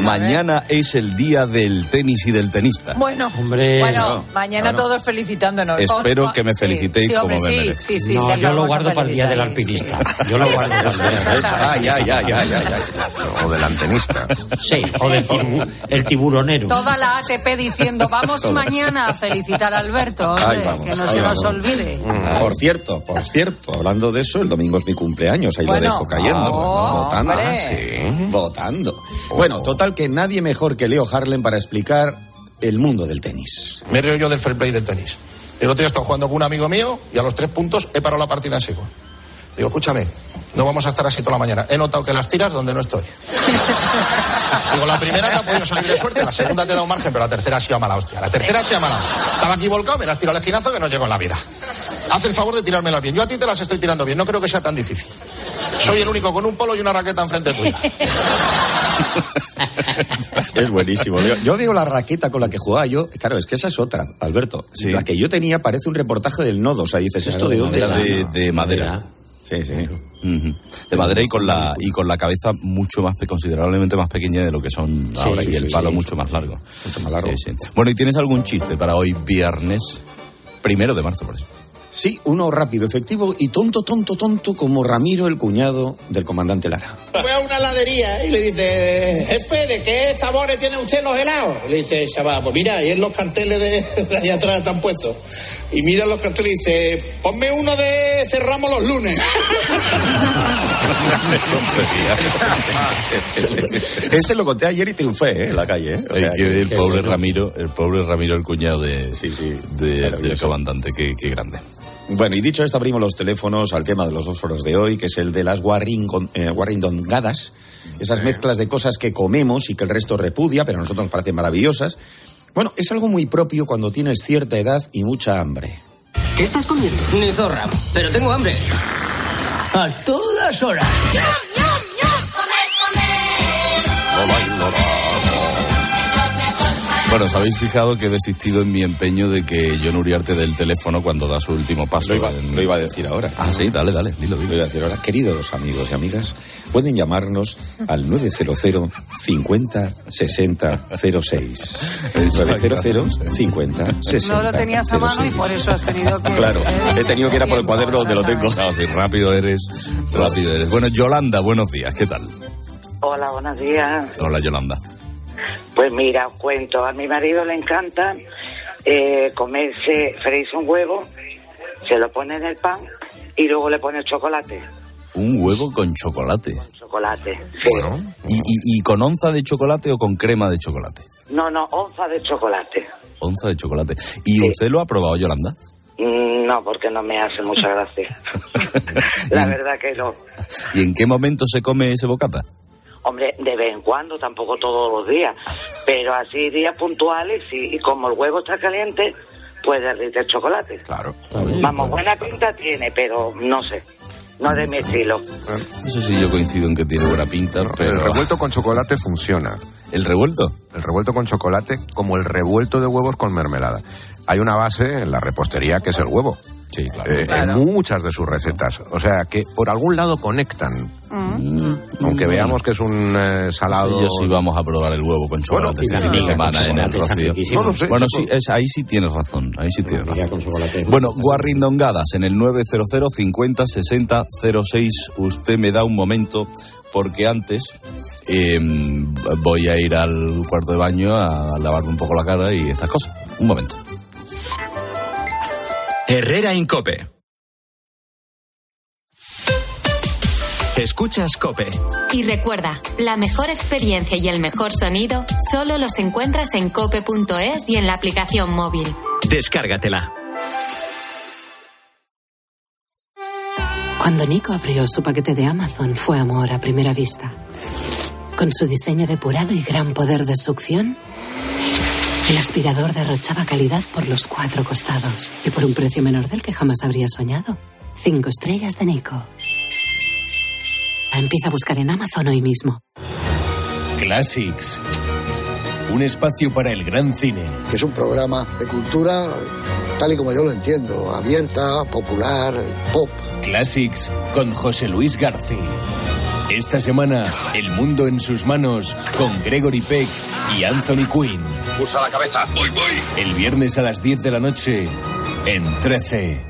Mañana es el día del tenis y del tenista.
Bueno,
Hombre,
bueno,
no,
mañana todos felicitándonos.
Espero que me felicitéis
sí, hombre,
como me
sí,
merezco.
sí, sí,
no,
sí,
yo lo guardo para el día del alpinista. Yo lo guardo para el día del alpinista. (laughs)
Ah, ya, ya, ya, ya, ya.
O del antenista.
Sí, o del tibu- el tiburonero.
Toda la ATP diciendo, vamos mañana a felicitar a Alberto, hombre,
Ahí vamos,
que no
ahí
se nos olvide.
Por cierto, por cierto, hablando de eso, el domingo es mi cumpleaños, ahí
Bueno.
lo dejo cayendo.
Ah,
votando. sí, votando. Bueno, total que nadie mejor que Leo Harlem para explicar el mundo del tenis.
Me río yo del fair play del tenis. El otro día he estado jugando con un amigo mío y a los tres puntos he parado la partida en seco. Digo, escúchame, no vamos a estar así toda la mañana. He notado que las tiras donde no estoy. (laughs) Digo, la primera te ha podido salir de suerte, la segunda te da un margen, pero la tercera ha sido a mala hostia. La tercera ha sido mala hostia. Estaba aquí volcado, me las tiro al esquinazo que no llego en la vida. Haz el favor de tirármelas bien. Yo a ti te las estoy tirando bien, no creo que sea tan difícil. Soy el único con un polo y una raqueta enfrente tuya. (laughs)
Es buenísimo. Yo, yo veo la raqueta con la que jugaba yo. Claro, es que esa es otra, Alberto.
Sí.
La que yo tenía parece un reportaje del nodo. O sea, dices, ¿esto de dónde
de, de madera.
Sí, sí.
De madera y con la y con la cabeza mucho más considerablemente más pequeña de lo que son
Sí,
ahora
sí,
y el
sí,
palo
sí.
mucho más largo.
Mucho más largo.
Sí, sí. Bueno, ¿y tienes algún chiste para hoy viernes primero de marzo, por eso?
Sí, uno rápido, efectivo y tonto, tonto, tonto como Ramiro, el cuñado del comandante Lara.
Fue a una heladería y le dice, jefe, ¿de qué sabores tiene usted los helados? Le dice, chaval, pues mira, ahí en los carteles de, de ahí atrás están puestos. Y mira los carteles y dice, ponme uno de cerramos los lunes. (laughs)
Este lo conté ayer y triunfé, ¿eh? En la calle, ¿eh? O
Ay,
sea,
que
que-
el pobre. Ramiro, el pobre Ramiro, el cuñado de,
Sí, sí,
de- del comandante, qué, qué grande.
Bueno, y dicho esto, abrimos los teléfonos al tema de los dos foros de hoy, que es el de las eh, guarrindongadas, esas mezclas de cosas que comemos y que el resto repudia, pero a nosotros nos parecen maravillosas. Bueno, es algo muy propio cuando tienes cierta edad y mucha hambre.
¿Qué estás comiendo? Ni zorra, pero tengo hambre. A todas horas.
Bueno, os habéis fijado que he desistido en mi empeño de que John Uriarte dé el teléfono cuando da su último paso.
Lo iba,
en-
lo iba a decir ahora.
Ah, sí, dale, dale, dilo,
Lo
dilo.
iba a decir ahora. Queridos amigos y amigas, pueden llamarnos al 900 50 60 06. 900 50 60
No lo tenías a mano y
06.
por eso has tenido que...
Claro, he tenido que ir a por el cuaderno donde lo tengo.
Claro, sí, rápido eres, rápido eres. Bueno, Yolanda, buenos días, ¿qué tal?
Hola, buenos días.
Hola, Yolanda.
Pues mira, os cuento, a mi marido le encanta eh, comerse, freírse un huevo, se lo pone en el pan y luego le pone chocolate.
Un huevo con chocolate.
Chocolate, sí.
¿Y, y, y con onza de chocolate o con crema de chocolate?
No, no, onza de chocolate.
Onza de chocolate. ¿Y usted lo ha probado, Yolanda?
Mm, No, porque no me hace mucha gracia. (laughs) La verdad que no.
¿Y en qué momento se come ese bocata?
Hombre, de vez en cuando, tampoco todos los días. Pero así días puntuales, sí. Y como el huevo está caliente, pues derrite el chocolate.
Claro.
Vamos, buena pinta tiene, pero no sé. No de mi estilo.
Eso sí, yo coincido en que tiene buena pinta, pero...
El revuelto con chocolate funciona.
¿El revuelto?
El revuelto con chocolate como el revuelto de huevos con mermelada. Hay una base en la repostería que es el huevo.
Sí, claro.
Eh, En muchas de sus recetas. O sea, que por algún lado conectan. Aunque veamos que es un eh, salado...
Sí, yo sí vamos a probar el huevo con chocolate
Bueno,
este fin de semana en el Rocío.
No sé,
bueno, sí, es, ahí sí tienes razón. Ahí sí tienes razón. Bueno, guarrindongadas en el 900 50 60 06. Usted me da un momento porque antes eh, voy a ir al cuarto de baño a lavarme un poco la cara y estas cosas. Un momento.
Herrera Incope. Escuchas Cope.
Y recuerda, la mejor experiencia y el mejor sonido solo los encuentras en cope.es y en la aplicación móvil.
Descárgatela.
Cuando Nico abrió su paquete de Amazon fue amor a primera vista. Con su diseño depurado y gran poder de succión, el aspirador derrochaba calidad por los cuatro costados y por un precio menor del que jamás habría soñado.
Cinco estrellas de Nico. Empieza a buscar en Amazon hoy mismo.
Classics. Un espacio para el gran cine.
que es un programa de cultura tal y como yo lo entiendo, abierta, popular, pop.
Classics con José Luis García. Esta semana, El mundo en sus manos con Gregory Peck y Anthony Quinn.
Usa la cabeza. Voy, voy.
El viernes a las 10 de la noche en 13.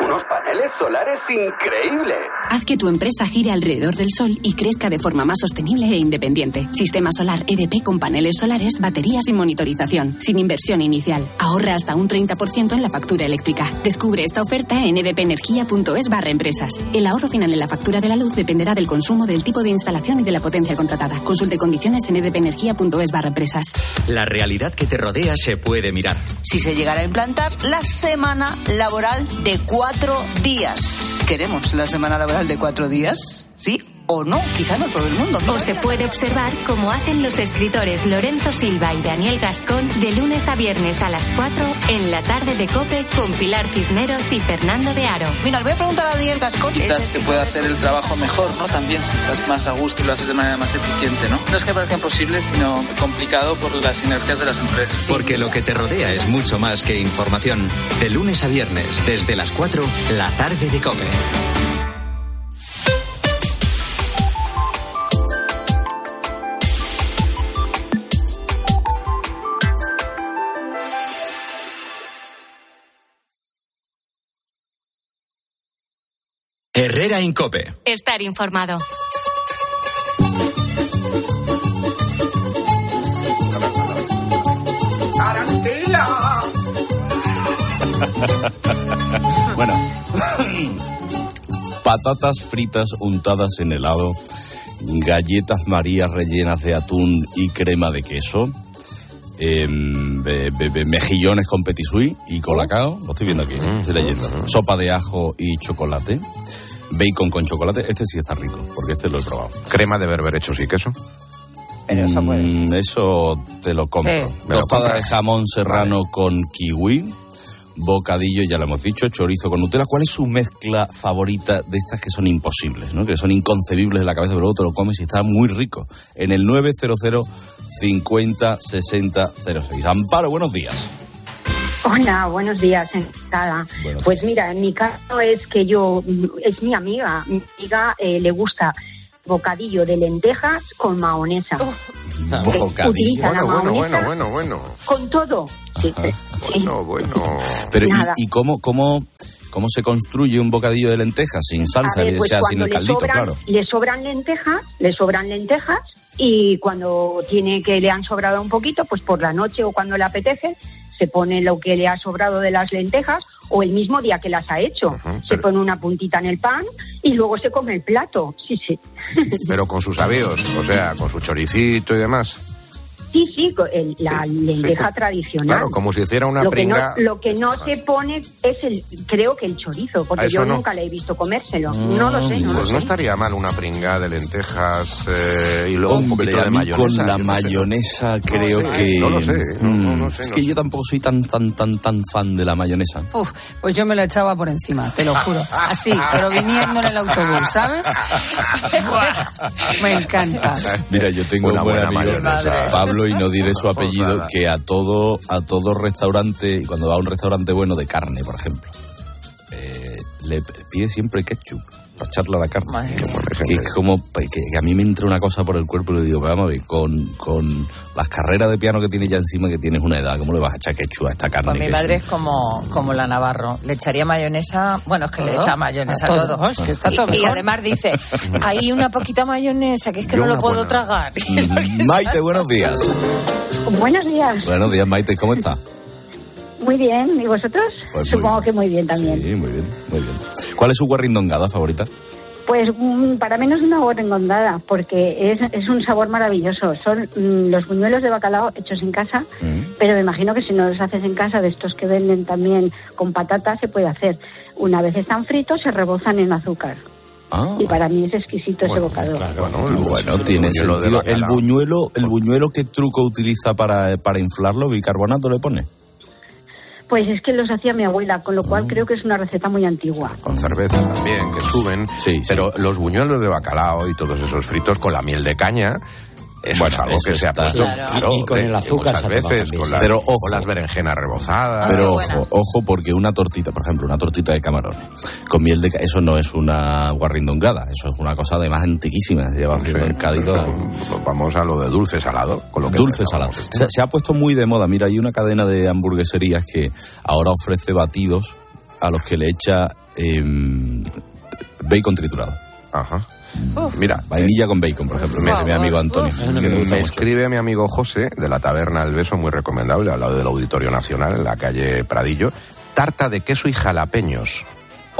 Unos paneles solares increíbles.
Haz que tu empresa gire alrededor del sol y crezca de forma más sostenible e independiente. Sistema solar EDP con paneles solares, baterías y monitorización, sin inversión inicial. Ahorra hasta un 30% en la factura eléctrica. Descubre esta oferta en edpenergia.es barra empresas. El ahorro final en la factura de la luz dependerá del consumo, del tipo de instalación y de la potencia contratada. Consulte condiciones en edpenergia.es barra empresas.
La realidad que te rodea se puede mirar.
si se llegara a implantar la semana laboral de cuatro días. ¿Queremos la semana laboral de cuatro días? ¿Sí o no? Quizá no todo el mundo.
O se puede observar cómo hacen los escritores Lorenzo Silva y Daniel Gascón de lunes a viernes a las 4 en la tarde de Cope con Pilar Cisneros y Fernando de Aro.
Mira, le voy a preguntar a Daniel Gascón.
Quizás se puede hacer el trabajo mejor, ¿no? También si estás más a gusto y lo haces de manera más eficiente, ¿no? No es que parezca imposible, sino complicado por las sinergias de las empresas.
Porque lo que te rodea es mucho más que información. De lunes a viernes, desde las 4, la tarde de Cope.
Herrera Incope.
Estar informado. (laughs)
bueno, patatas fritas untadas en helado, galletas marías rellenas de atún y crema de queso, em, be- be- be- mejillones con petit suisse y colacao, lo estoy viendo aquí, estoy leyendo, sopa de ajo y chocolate, bacon con chocolate, este sí está rico, porque este lo he probado.
Crema de berberechos y queso.
Mm, eso te lo compro.
Sí. ¿Me lo
Tostada de jamón serrano con kiwi, bocadillo, ya lo hemos dicho, chorizo con Nutella. ¿Cuál es su mezcla favorita de estas que son imposibles, ¿no? que son inconcebibles de la cabeza, pero luego te lo comes y está muy rico? En el 900 50 60 06. Amparo, buenos días.
Hola, buenos días, encantada.
Buenos
Pues mira, en mi caso es que yo, es mi amiga, mi amiga eh, le gusta bocadillo de lentejas con mahonesa.
Bocadillo.
Utiliza la
Bueno, bueno, bueno, bueno, bueno.
con todo. Sí, sí.
Bueno, bueno.
Pero ¿y, y cómo, cómo, cómo se construye un bocadillo de lentejas sin salsa,
ver,
o
pues
sea, sin el caldito,
sobran,
claro?
le sobran lentejas, le sobran lentejas y cuando tiene que le han sobrado un poquito, pues por la noche o cuando le apetece, se pone lo que le ha sobrado de las lentejas o el mismo día que las ha hecho. se pone una puntita en el pan y luego se come el plato. Sí, sí.
Pero con sus avíos, o sea, con su choricito y demás.
Sí, sí, co- el- la lenteja tradicional.
Claro, como si hiciera una
lo que, no,
pringa.
lo que no se pone es el, creo que el chorizo, porque yo
no.
nunca le he visto comérselo. no lo sé, no
Pues
lo
no
sé.
estaría mal una pringa de lentejas eh, y luego un
Hombre,
poquito
a
de mayonesa.
con la mayonesa creo
sé,
que...
no lo sé, no, no, no
Mm,
sé,
Es
no
que yo tampoco soy tan, tan, tan, tan fan de la mayonesa.
Uf, pues yo me lo echaba por encima, te lo juro. Así, pero viniendo en el autobús, ¿sabes? (laughs) (laughs) me encanta.
Mira, yo tengo
Una
un buen
buena
amigo,
mayonesa.
Pablo, y no diré su apellido, que a todo, a todo restaurante, cuando va a un restaurante bueno de carne, por ejemplo, eh, le pide siempre ketchup. Para echarle a la carne. Que es como que, que a mí me entra una cosa por el cuerpo y le digo, vamos a ver, con, con las carreras de piano que tienes ya encima, que tienes una edad, ¿cómo le vas a echar quechua a esta carne?
Pues mi
que
madre
es-
como, como la Navarro. Le echaría mayonesa. Bueno, es que le
¿Todo?
echa mayonesa
A todo.
todo.
Es que está
Y-
todo
y,
mejor.
además dice, (laughs) hay una poquita mayonesa que es que
Yo
no lo puedo
buena.
tragar. (laughs)
Mm, Maite, buenos días.
Buenos días.
Buenos días, Maite, ¿cómo estás?
Muy bien. ¿Y vosotros?
Pues muy
Supongo que muy bien también.
Sí, muy bien, muy bien. ¿Cuál es su guarrindongada favorita?
Pues mm, para mí no es una engondada, porque es, es un sabor maravilloso. Son mm, los buñuelos de bacalao hechos en casa, pero me imagino que si no los haces en casa, de estos que venden también con patatas, se puede hacer. Una vez están fritos, se rebozan en azúcar.
Ah.
Y para mí es exquisito ese bocado.
Bueno, tiene sentido. El buñuelo, el buñuelo, ¿qué truco utiliza para, para inflarlo? ¿Bicarbonato le pone?
Pues es que los hacía mi abuela, con lo cual
Ah.
creo que es una receta muy antigua.
Con cerveza también, que suben. Pero los buñuelos de bacalao y todos esos fritos con la miel de caña. Eso
Bueno,
es algo
eso
que se ha puesto
Claro. Y con
de-
el azúcar
muchas veces con
sí.
las,
Pero
con
ojo.
las berenjenas rebozadas
Pero ojo, ojo, porque una tortita, por ejemplo, una tortita de camarones con miel de eso no es una guarrindongada, eso es una cosa además antiquísima, se lleva haciendo en Cádiz todo.
vamos a lo de dulce salado con lo que
Dulce salado. Se, se ha puesto muy de moda. Mira, hay una cadena de hamburgueserías que ahora ofrece batidos a los que le echa em, bacon triturado.
Ajá. Mira,
vainilla con bacon, por ejemplo. Me dice mi amigo Antonio. que
me escribe mi amigo José de la Taberna El Beso, muy recomendable, al lado del Auditorio Nacional, en la calle Pradillo. Tarta de queso y jalapeños.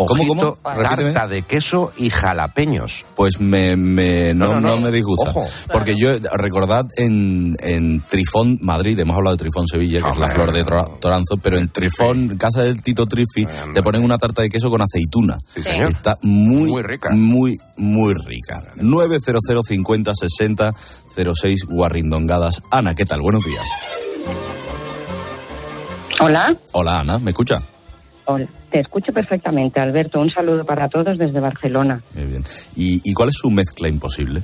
¿Cómo,
Ojito,
cómo?
Tarta de queso y jalapeños.
Pues me, me- no,
No, no,
no
no.
me disgusta.
Ojo.
Porque yo, recordad, en, en Trifón, Madrid, hemos hablado de Trifón Sevilla, que es la flor de Tora- Toranzo, pero en Trifón, casa del Tito Trifi, te ponen una tarta de queso con aceituna.
Sí, señor.
Está muy, muy rica. Muy, muy rica. 900 50 60 06 Guarrindongadas. Ana, ¿qué tal? Buenos días.
Hola.
Hola, Ana, ¿me escucha?
Hola, te escucho perfectamente, Alberto. Un saludo para todos desde Barcelona.
Muy bien. ¿Y, y cuál es su mezcla imposible?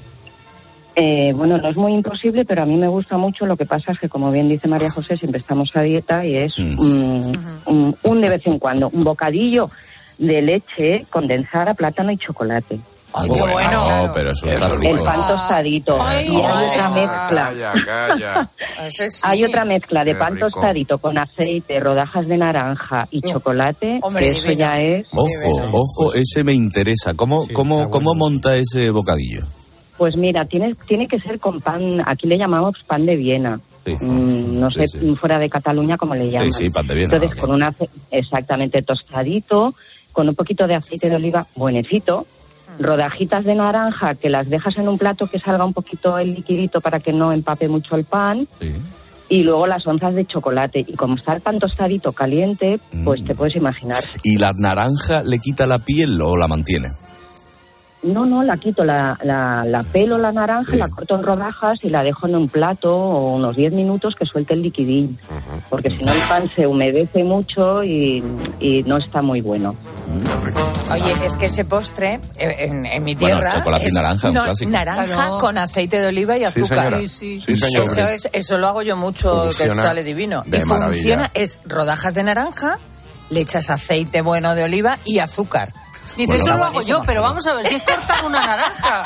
Eh, bueno, no es muy imposible, pero a mí me gusta mucho. Lo que pasa es que, como bien dice María José, siempre estamos a dieta y es mm, un, un de vez en cuando un bocadillo de leche condensada, plátano y chocolate.
Ay, qué bueno. pero eso está
El pan tostadito.
Ay,
y hay
ay,
otra mezcla.
Calla, calla. (laughs)
Hay otra mezcla de
Qué
pan
rico.
tostadito con aceite, rodajas de naranja y chocolate.
Hombre,
que eso
divino.
ya es.
Ojo, ojo, ese me interesa. ¿Cómo, cómo, cómo monta ese bocadillo?
Pues mira, tiene, tiene que ser con pan, aquí le llamamos pan de Viena. Mm, no sé fuera de Cataluña cómo le llaman.
Sí, sí, pan de Viena.
Entonces, con un exactamente tostadito, con un poquito de aceite de oliva buenecito, rodajitas de naranja que las dejas en un plato que salga un poquito el liquidito para que no empape mucho el pan. Y luego las onzas de chocolate. Y como está el pan tostadito caliente, pues
Mm.
te puedes imaginar.
¿Y la naranja le quita la piel o la mantiene?
No, no, la quito, la, la, la pelo la naranja, la corto en rodajas y la dejo en un plato o unos 10 minutos que suelte el liquidín. Porque si no el pan se humedece mucho y, y no está muy bueno.
Oye, es que ese postre eh, en, en mi
Bueno,
tierra.
chocolate y
es-
naranja, un
no,
clásico.
Naranja con aceite de oliva y
Sí,
azúcar.
señora. Sí, sí. Sí,
Eso, es- eso lo hago yo mucho,
Funciona
que sale divino.
de
y
maravilla.
funciona, es rodajas de naranja, le echas aceite bueno de oliva y azúcar.
Dice,
Bueno,
eso lo hago yo, pero vamos a ver, si es cortar una naranja.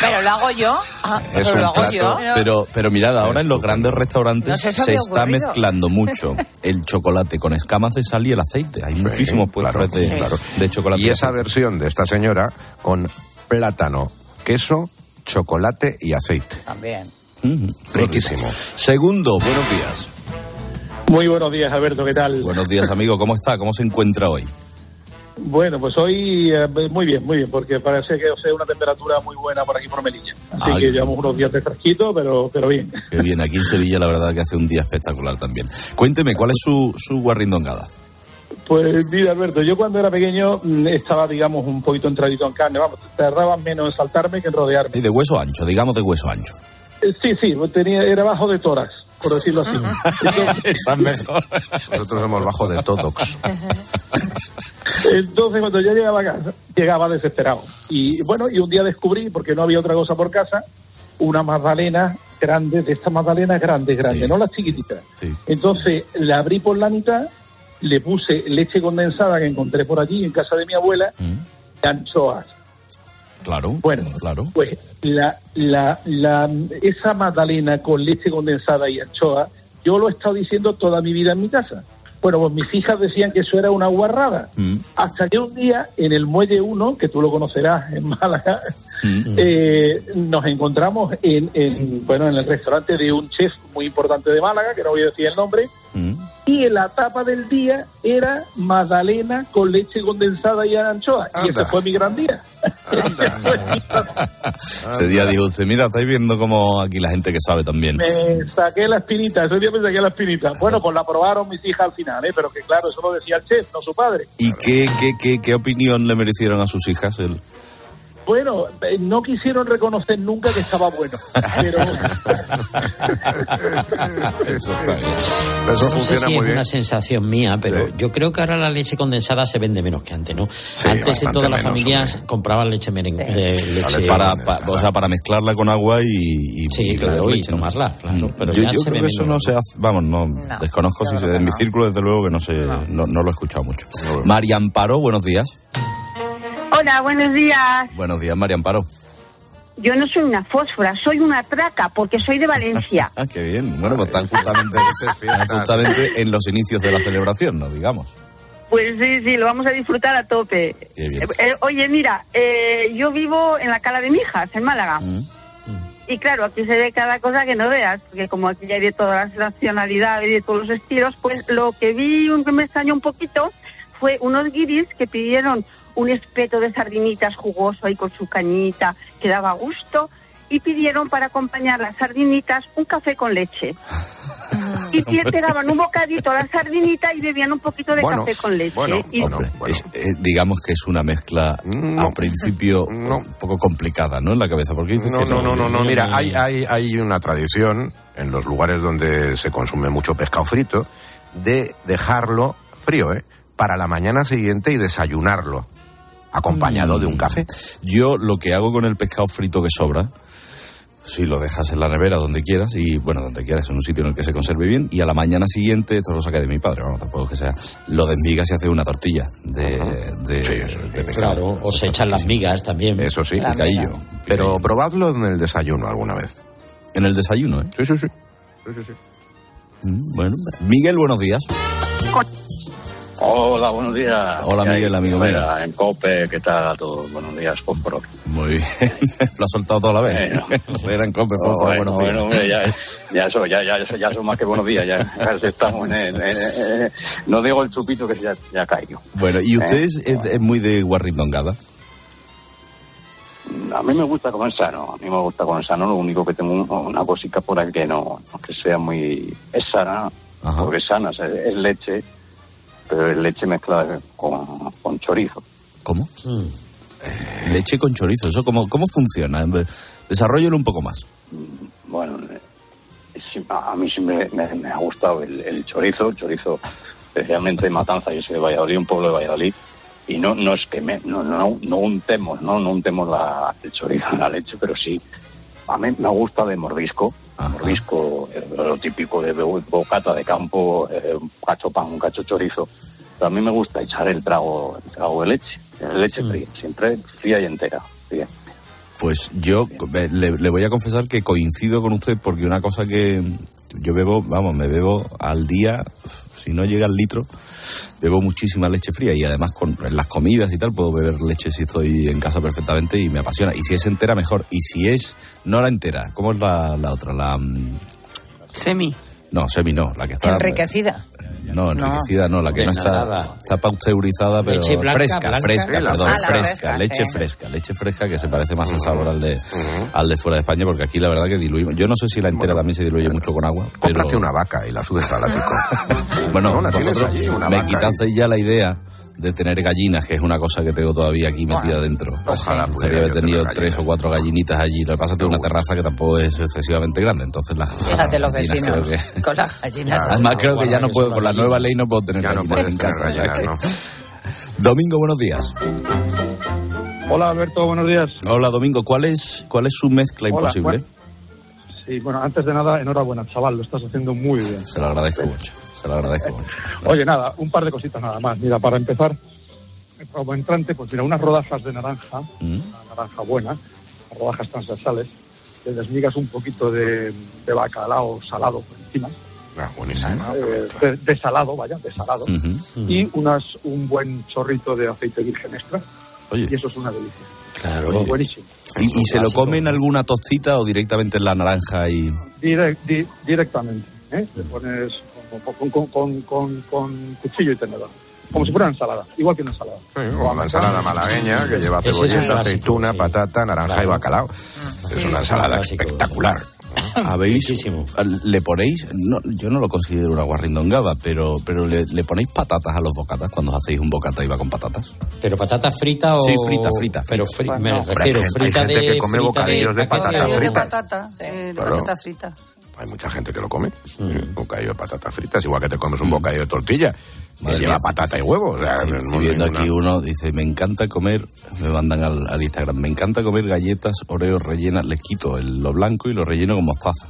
Pero lo hago yo. Ah,
Es
pero
un
lo hago
plato,
yo.
pero, pero mirad, ahora en los grandes restaurantes
No se
está
ocurrido.
mezclando mucho el chocolate con escamas de sal y el aceite. Hay muchísimos puestos de,
claro.
de chocolate.
Y esa versión de esta señora con plátano, queso, chocolate y aceite.
También.
Riquísimo.
Segundo, buenos días.
Muy buenos días, Alberto, ¿qué tal?
Buenos días, amigo. ¿Cómo está? ¿Cómo se encuentra hoy?
Bueno, pues hoy eh, muy bien, muy bien, porque parece que o sea, una temperatura muy buena por aquí por Melilla. Así que llevamos unos días de fresquito, pero, pero bien.
Qué bien, aquí en Sevilla la verdad que hace un día espectacular también. Cuénteme, ¿cuál es su, su guarrindongada?
Pues mira, Alberto, yo cuando era pequeño mm, estaba, digamos, un poquito entradito en carne. Vamos, tardaban menos en saltarme que en rodearme.
Y de hueso ancho, digamos de hueso ancho.
Eh, Sí, sí, tenía, era bajo de toras, por decirlo así.
Esa (laughs) es (laughs) mejor.
Nosotros somos bajo de todox. (laughs)
Entonces, cuando yo llegaba a casa, llegaba desesperado. Y bueno, y un día descubrí, porque no había otra cosa por casa, una magdalena grande, de estas magdalenas grandes, grandes, no las chiquititas. Entonces, la abrí por la mitad, le puse leche condensada que encontré por allí en casa de mi abuela, y anchoas.
Claro,
Bueno,
claro.
pues la, la, la, esa magdalena con leche condensada y anchoa, yo lo he estado diciendo toda mi vida en mi casa. Bueno, pues mis hijas decían que eso era una guarrada. Hasta que un día, en el Muelle 1, que tú lo conocerás en Málaga, (laughs) eh, nos encontramos en, en, bueno, en el restaurante de un chef muy importante de Málaga, que no voy a decir el nombre, y en la tapa del día era magdalena con leche condensada y anchoa. Y ese fue mi gran día. (laughs)
Ese día dijo usted, mira, estáis viendo como aquí la gente que sabe también.
Me saqué la espinita, ese día me saqué la espinita. Bueno, pues la probaron mis hijas al final, ¿eh? pero que claro, eso lo decía el chef, no su padre.
¿Y qué, qué, qué, qué opinión le merecieron a sus hijas? El...
Bueno, eh, no quisieron reconocer nunca que estaba bueno. Pero (laughs)
Eso está bien.
no sé si es una sensación mía, pero yo creo que ahora la leche condensada se vende menos que antes, ¿no? antes en todas las familias compraban leche merengue. eh, leche
para, pa- o sea, para mezclarla con agua y, y,
Sí,
y
claro, y
leche, ¿no?
tomarla, claro, pero
yo
ya
yo
se
creo que eso no se hace, vamos, no, desconozco si se, en mi círculo desde luego que no se, no, no lo he escuchado mucho. María Amparo, buenos días.
Hola, buenos días.
Buenos días, María Amparo.
Yo no soy una fósfora, soy una traca porque soy de Valencia. (laughs)
Ah, qué bien. Bueno, pues están justamente, (laughs) están justamente en los inicios de la celebración, ¿no? Digamos.
Pues sí, sí, lo vamos a disfrutar a tope.
Qué bien.
Eh, eh, oye, mira, eh, yo vivo en la Cala de Mijas, en Málaga.
Mm.
Y claro, aquí se ve cada cosa que no veas, porque como aquí ya hay de todas las nacionalidades y de todos los estilos, pues lo que vi un que me extrañó un poquito fue unos guiris que pidieron un espeto de sardinitas jugoso ahí con su cañita, que daba gusto, y pidieron para acompañar las sardinitas un café con leche. Y te daban un bocadito a la sardinita y bebían un poquito de
Bueno,
café con leche. Y-
Hombre, es- eh, digamos que es una mezcla al principio un poco complicada, ¿no? En la cabeza, porque dices
No,
que
no, no, no, no. Mira, hay, hay, hay una tradición en los lugares donde se consume mucho pescado frito de dejarlo frío, ¿eh? Para la mañana siguiente y desayunarlo, acompañado de un café.
Yo lo que hago con el pescado frito que sobra, si lo dejas en la nevera donde quieras, y bueno, donde quieras, en un sitio en el que se conserve bien, y a la mañana siguiente, esto lo saqué de mi padre, vamos, tampoco que sea, lo desmigas y haces una tortilla de, de, de pescado.
Claro, o se echan las migas también.
Eso sí,
La
picadillo. Pero probadlo en el desayuno alguna vez.
En el desayuno, ¿eh?
Sí, sí, sí.
Mm, Bueno, Miguel, buenos días.
Hola, buenos días.
Hola. Miguel, amigo mío.
En COPE, ¿qué tal a todos? Buenos días, Fósforo.
Muy bien. (laughs) lo has soltado toda la vez. (laughs) Eran cope,
No,
fósforo,
bueno,
buenos días.
bueno, hombre, ya, ya, eso, ya, ya, eso, ya son más que buenos días. Ya, ya estamos en, el- en- en- en- no digo el chupito que ya, ya caigo.
Bueno, ¿y usted
Eh,
es, es- muy de guarrindongada?
A mí me gusta comer sano, a mí me gusta comer sano, lo único que tengo un- una cosita por ahí que no, que sea muy... Es sana, porque es sana, o sea, es leche, pero es leche mezclada con, con chorizo.
¿Cómo? Leche con chorizo, ¿eso cómo, cómo funciona? Desarrollelo un poco más.
Bueno, eh, a a mí sí me, me- me ha gustado el, el chorizo, el chorizo especialmente de Matanza, yo soy de Valladolid, un pueblo de Valladolid, y no no es que me, no, no, no untemos, no, no untemos la, el chorizo en la leche, pero sí, a mí me gusta de mordisco, mordisco, eh, lo típico de bo- bocata de campo, eh, un cacho pan, un cacho chorizo, pero a mí me gusta echar el trago, el trago de leche, leche fría, siempre fría y entera, fría.
Pues yo le, le voy a confesar que coincido con usted porque una cosa que yo bebo, vamos, me bebo al día, si no llega al litro, bebo muchísima leche fría y además con en las comidas y tal puedo beber leche si estoy en casa perfectamente y me apasiona. Y si es entera, mejor. Y si es no la entera, ¿cómo es la, la otra? La mm,
Semi.
no, semi no, la que está
Enriquecida.
No, enriquecida no, la que no está, está pasteurizada, pero
Leche blanca,
fresca,
blanca.
fresca, perdón,
fresca. Ah,
fresca,
fresca,
leche
sí.
fresca, leche fresca que se parece más al sabor al de, al de fuera de España, porque aquí la verdad que diluimos. Yo no sé si la entera también se diluye mucho con agua, pero
Cómprate una vaca y la subes al ático. (laughs)
bueno,
No,
vosotros
allí,
me quitasteis ya la idea de tener gallinas, que es una cosa que tengo todavía aquí metida dentro.
Ojalá
Me
pudiera
gustaría haber tenido tres o cuatro gallinitas allí. Lo que pasa es que tengo una terraza que tampoco es excesivamente grande, entonces las
Fíjate los vecinos
que- (laughs)
con las gallinas. (laughs)
Además creo que ya no puedo, con la nueva ley no puedo tener
Ya
gallinas en casa.
gallinas, (laughs)
Domingo, buenos días.
Hola Alberto, buenos días.
Hola Domingo, ¿cuál es, cuál es su mezcla
Hola,
imposible?
bueno. Sí, bueno, antes de nada, enhorabuena, chaval, lo estás haciendo muy bien.
Se lo agradezco mucho, se lo agradezco mucho.
Oye, nada, un par de cositas nada más. Mira, para empezar,
como entrante, pues mira, unas rodajas de naranja, una naranja buena, rodajas transversales, le desmigas un poquito de, de bacalao salado por encima.
Ah, buenísimo.
eh, de, de salado, vaya, de salado. Y unas, un buen chorrito de aceite virgen extra. Y eso es una delicia.
Claro.
Buenísimo.
¿Y, y se lo come en alguna tostita o directamente en la naranja y...?
Direc- di- directamente. ¿eh? Le pones con, con, con, con, con- con cuchillo y tenedor. Como si fuera una ensalada, igual que una ensalada.
Sí, o la ensalada malagueña que lleva cebolleta, aceituna, patata, naranja y bacalao. Es una ensalada espectacular.
¿Habéis, le ponéis, no, yo no lo considero una guarrindongada, pero, pero le, le ponéis patatas a los bocatas cuando os hacéis un bocata y va con patatas?
¿Pero patata frita o...?
Sí, frita, frita.
Pero fri- me
No,
refiero,
hay gente-
frita
hay gente
de...
que come
frita
bocadillos de
paquete.
patata
De
frita.
patata, sí, de
Claro.
patata frita.
Hay mucha gente que lo come. Un bocadillo de patatas fritas, igual que te comes un bocadillo de tortilla.
Madre
lleva
mía.
patata y huevo. o sea,
Sí,
no
estoy viendo
ninguna-
aquí uno, dice, me encanta comer, me mandan al, al Instagram, me encanta comer galletas Oreo rellenas, les quito el- lo blanco y lo relleno con mostaza.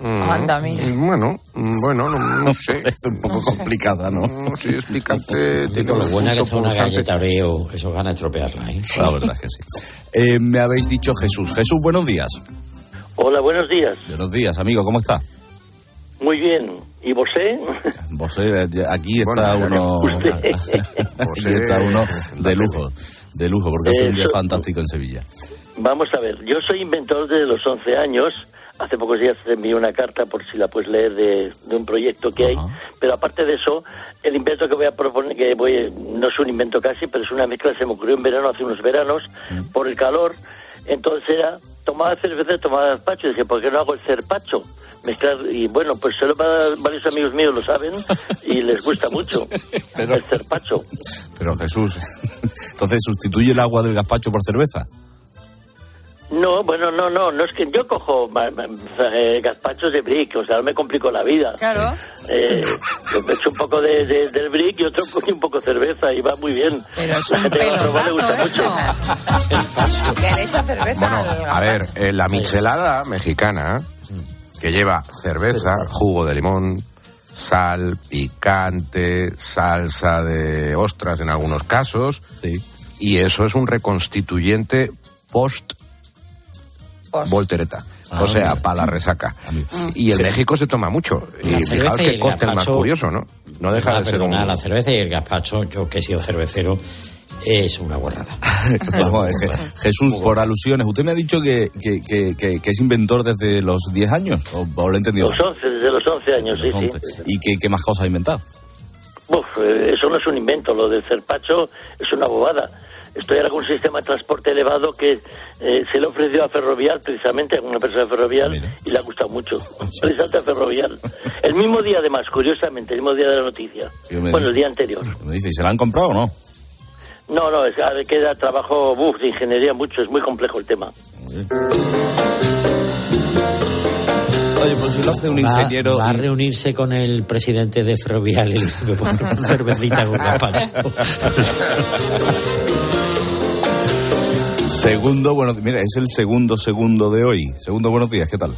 Mm,
Anda, mira.
Bueno, mm, bueno, no, no (laughs) sé.
es un poco complicada, ¿no?
No sé, (laughs)
con lo buena que está una galleta Oreo, eso gana estropearla, ¿eh?
La verdad es que sí. Eh, me habéis dicho Jesús. Jesús, buenos días.
Hola, buenos días.
Buenos días, amigo, ¿cómo está?
Muy bien. ¿Y vos?
Vos, (laughs) (laughs) aquí está uno, aquí está uno de lujo, de lujo, porque es un día fantástico en Sevilla.
Vamos a ver, yo soy inventor desde los 11 años. Hace pocos días te envié una carta por si la puedes leer de, de un proyecto que hay. Pero aparte de eso, el invento que voy a proponer, que voy, no es un invento casi, pero es una mezcla, se me ocurrió en verano, hace unos veranos, por el calor. Entonces era, tomaba cerveza, tomaba gazpacho. Y dije, ¿por qué no hago el cerpacho? Mezclar, y bueno, pues solo para varios amigos míos lo saben y les gusta mucho. (laughs) El cerpacho.
Pero Jesús, (laughs) entonces sustituye el agua del gazpacho por cerveza.
No, bueno, no, no, no es que yo cojo ma- ma- eh, gazpachos de brick, o sea, no me complico la vida.
Claro.
Eh, yo me echo un poco de, de- del brick y otro y un poco de cerveza y va muy bien.
Pero es (laughs) un
le gusta mucho.
Que le echa cerveza al
A ver, eh, la michelada mexicana, que lleva cerveza, jugo de limón, sal, picante, salsa de ostras en algunos casos, y eso es un reconstituyente post voltereta.
Ah,
o sea,
mira.
para la resaca. Y en México se toma mucho.
La
Y
cerveza
fijaos
y
qué
el
cóctel más
gazpacho-
curioso, ¿no? No deja
Ah,
de ser un...
perdona, la cerveza y el gazpacho, yo que he sido cervecero, es una. (laughs)
Vamos a Je- Jesús, por alusiones, usted me ha dicho que, que, que- que- que es inventor desde los 10 años, o, o lo he entendido.
Los 11, desde los 11 años, sí, sí.
¿Y qué, qué más cosas ha inventado?
Uf, eh, eso no es un invento, lo del cerpacho es una bobada. Estoy ahora con un sistema de transporte elevado que eh, se le ofreció a Ferrovial, precisamente a una persona de Ferrovial, y le ha gustado mucho. (laughs) Precisamente a Ferrovial. El mismo día, además, curiosamente, el mismo día de la noticia.
¿Qué me
Bueno,
dice?
el día anterior.
Me dice, ¿y se la han comprado o no?
No, no, es, a ver, queda trabajo uf, de ingeniería mucho, es muy complejo el tema.
Oye, pues si lo hace un
Va-
ingeniero...
Va, a reunirse con el presidente de Ferrovial y "Me pone una (laughs) cervecita con gazpacho.
Segundo, bueno, mira, es el segundo segundo de hoy. Segundo, buenos días, ¿qué tal?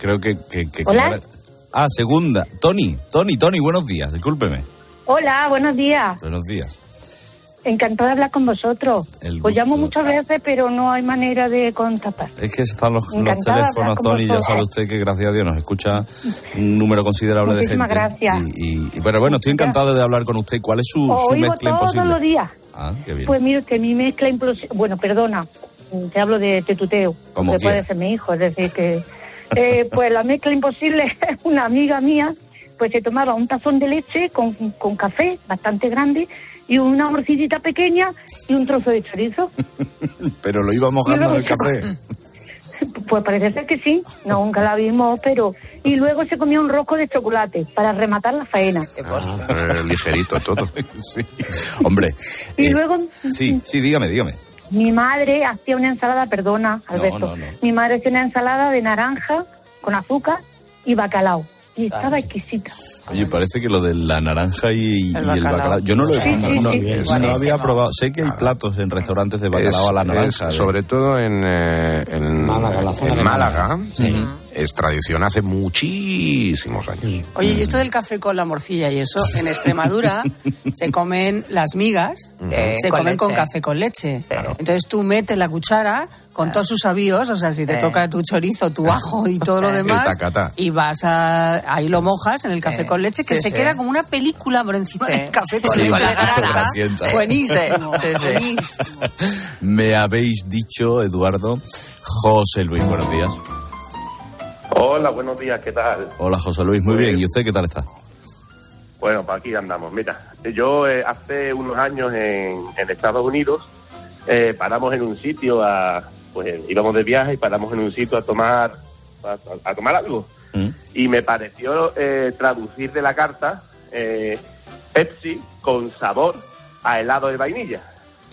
Creo que... que, que-
Hola.
Ah, segunda. Tony, Tony, Tony, buenos días, discúlpeme.
Hola, buenos días.
Buenos días.
Encantada de hablar con vosotros. Os llamo muchas veces, pero no hay manera de contactar.
Es que están los, los teléfonos, Tony, ya sabe usted que gracias a Dios nos escucha un número considerable
Muchísimas
de gente.
gracias.
Y, y- pero bueno, estoy encantado de hablar con usted. ¿Cuál es su,
Os
su
oigo
mezcla
todos
imposible?
los días.
Ah, qué bien.
Pues mire usted, mi mezcla imposible... Bueno, perdona, te hablo de, de tuteo.
Como
que puede ser mi hijo, es decir, que... eh, pues la mezcla imposible (laughs) es una amiga mía, pues se tomaba un tazón de leche con, con café bastante grande y una morcillita pequeña y un trozo de chorizo. (laughs)
Pero lo iba mojando en el café. (laughs)
Pues parece ser que sí, no, nunca la vimos, pero... Y luego se comía un rosco de chocolate para rematar la faena.
Eh, ligerito todo. (laughs)
sí. Hombre.
Y
eh,
luego
Sí, sí, dígame, dígame.
mi madre hacía una ensalada, perdona, Alberto,
no, no.
mi madre hacía una ensalada de naranja con azúcar y bacalao. Y estaba exquisita.
Oye, parece que lo de la naranja y, y el
bacalao.
bacalao. Yo no lo he
Sí, sí,
no,
sí.
no- no había probado. Sé que hay platos en restaurantes de bacalao
Es-
a la
es
naranja. de-
sobre todo en, eh, en
Málaga, la zona
en
de
Málaga,
Málaga.
Es tradición hace muchísimos años.
Oye, y esto del café con la morcilla y eso, en Extremadura (laughs) se comen las migas, se
con
comen con café con leche. Entonces tú metes la cuchara con todos sus avíos, o sea, si te
Sí.
toca tu chorizo, tu ajo y todo lo demás,
Y
vas a... ahí lo mojas en el café con leche, que
Sí,
se
sí.
queda como una película por encima
Sí.
del café con
Sí,
leche. buenísimo. (laughs)
Me habéis dicho, Eduardo, José Luis, buenos días.
Hola, buenos días, ¿qué tal?
Hola, José Luis, muy bien. ¿Y usted qué tal está?
Bueno, pues aquí andamos. Mira, yo eh, hace unos años en, en Estados Unidos eh, paramos en un sitio a, pues íbamos de viaje y paramos en un sitio a tomar, a, a tomar algo. Y me pareció eh, traducir de la carta eh, Pepsi con sabor a helado de vainilla.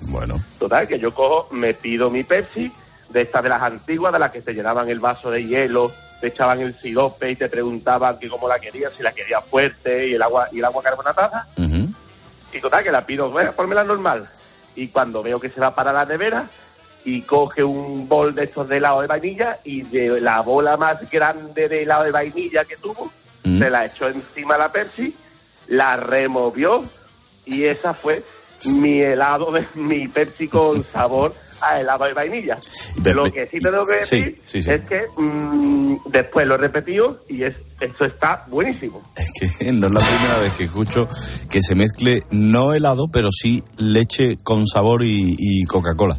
Bueno.
Total, que yo cojo, me pido mi Pepsi, de estas de las antiguas, de las que te llenaban el vaso de hielo, te echaban el sirope y te preguntaban que cómo la querías, si la quería fuerte y el agua y el agua carbonatada. Y total, que la pido, bueno, la normal. Y cuando veo que se va para la nevera y coge un bol de estos de helado de vainilla y de la bola más grande de helado de vainilla que tuvo, se la echó encima la Pepsi, la removió y esa fue mi helado de mi Pepsi con (laughs) sabor a helado de vainilla.
Pero-
Lo que sí tengo que decir
sí, sí.
es que mm, después lo he repetido y es esto está buenísimo.
que (laughs) no es la primera vez que escucho que se mezcle no helado, pero sí leche con sabor y, y Coca-Cola.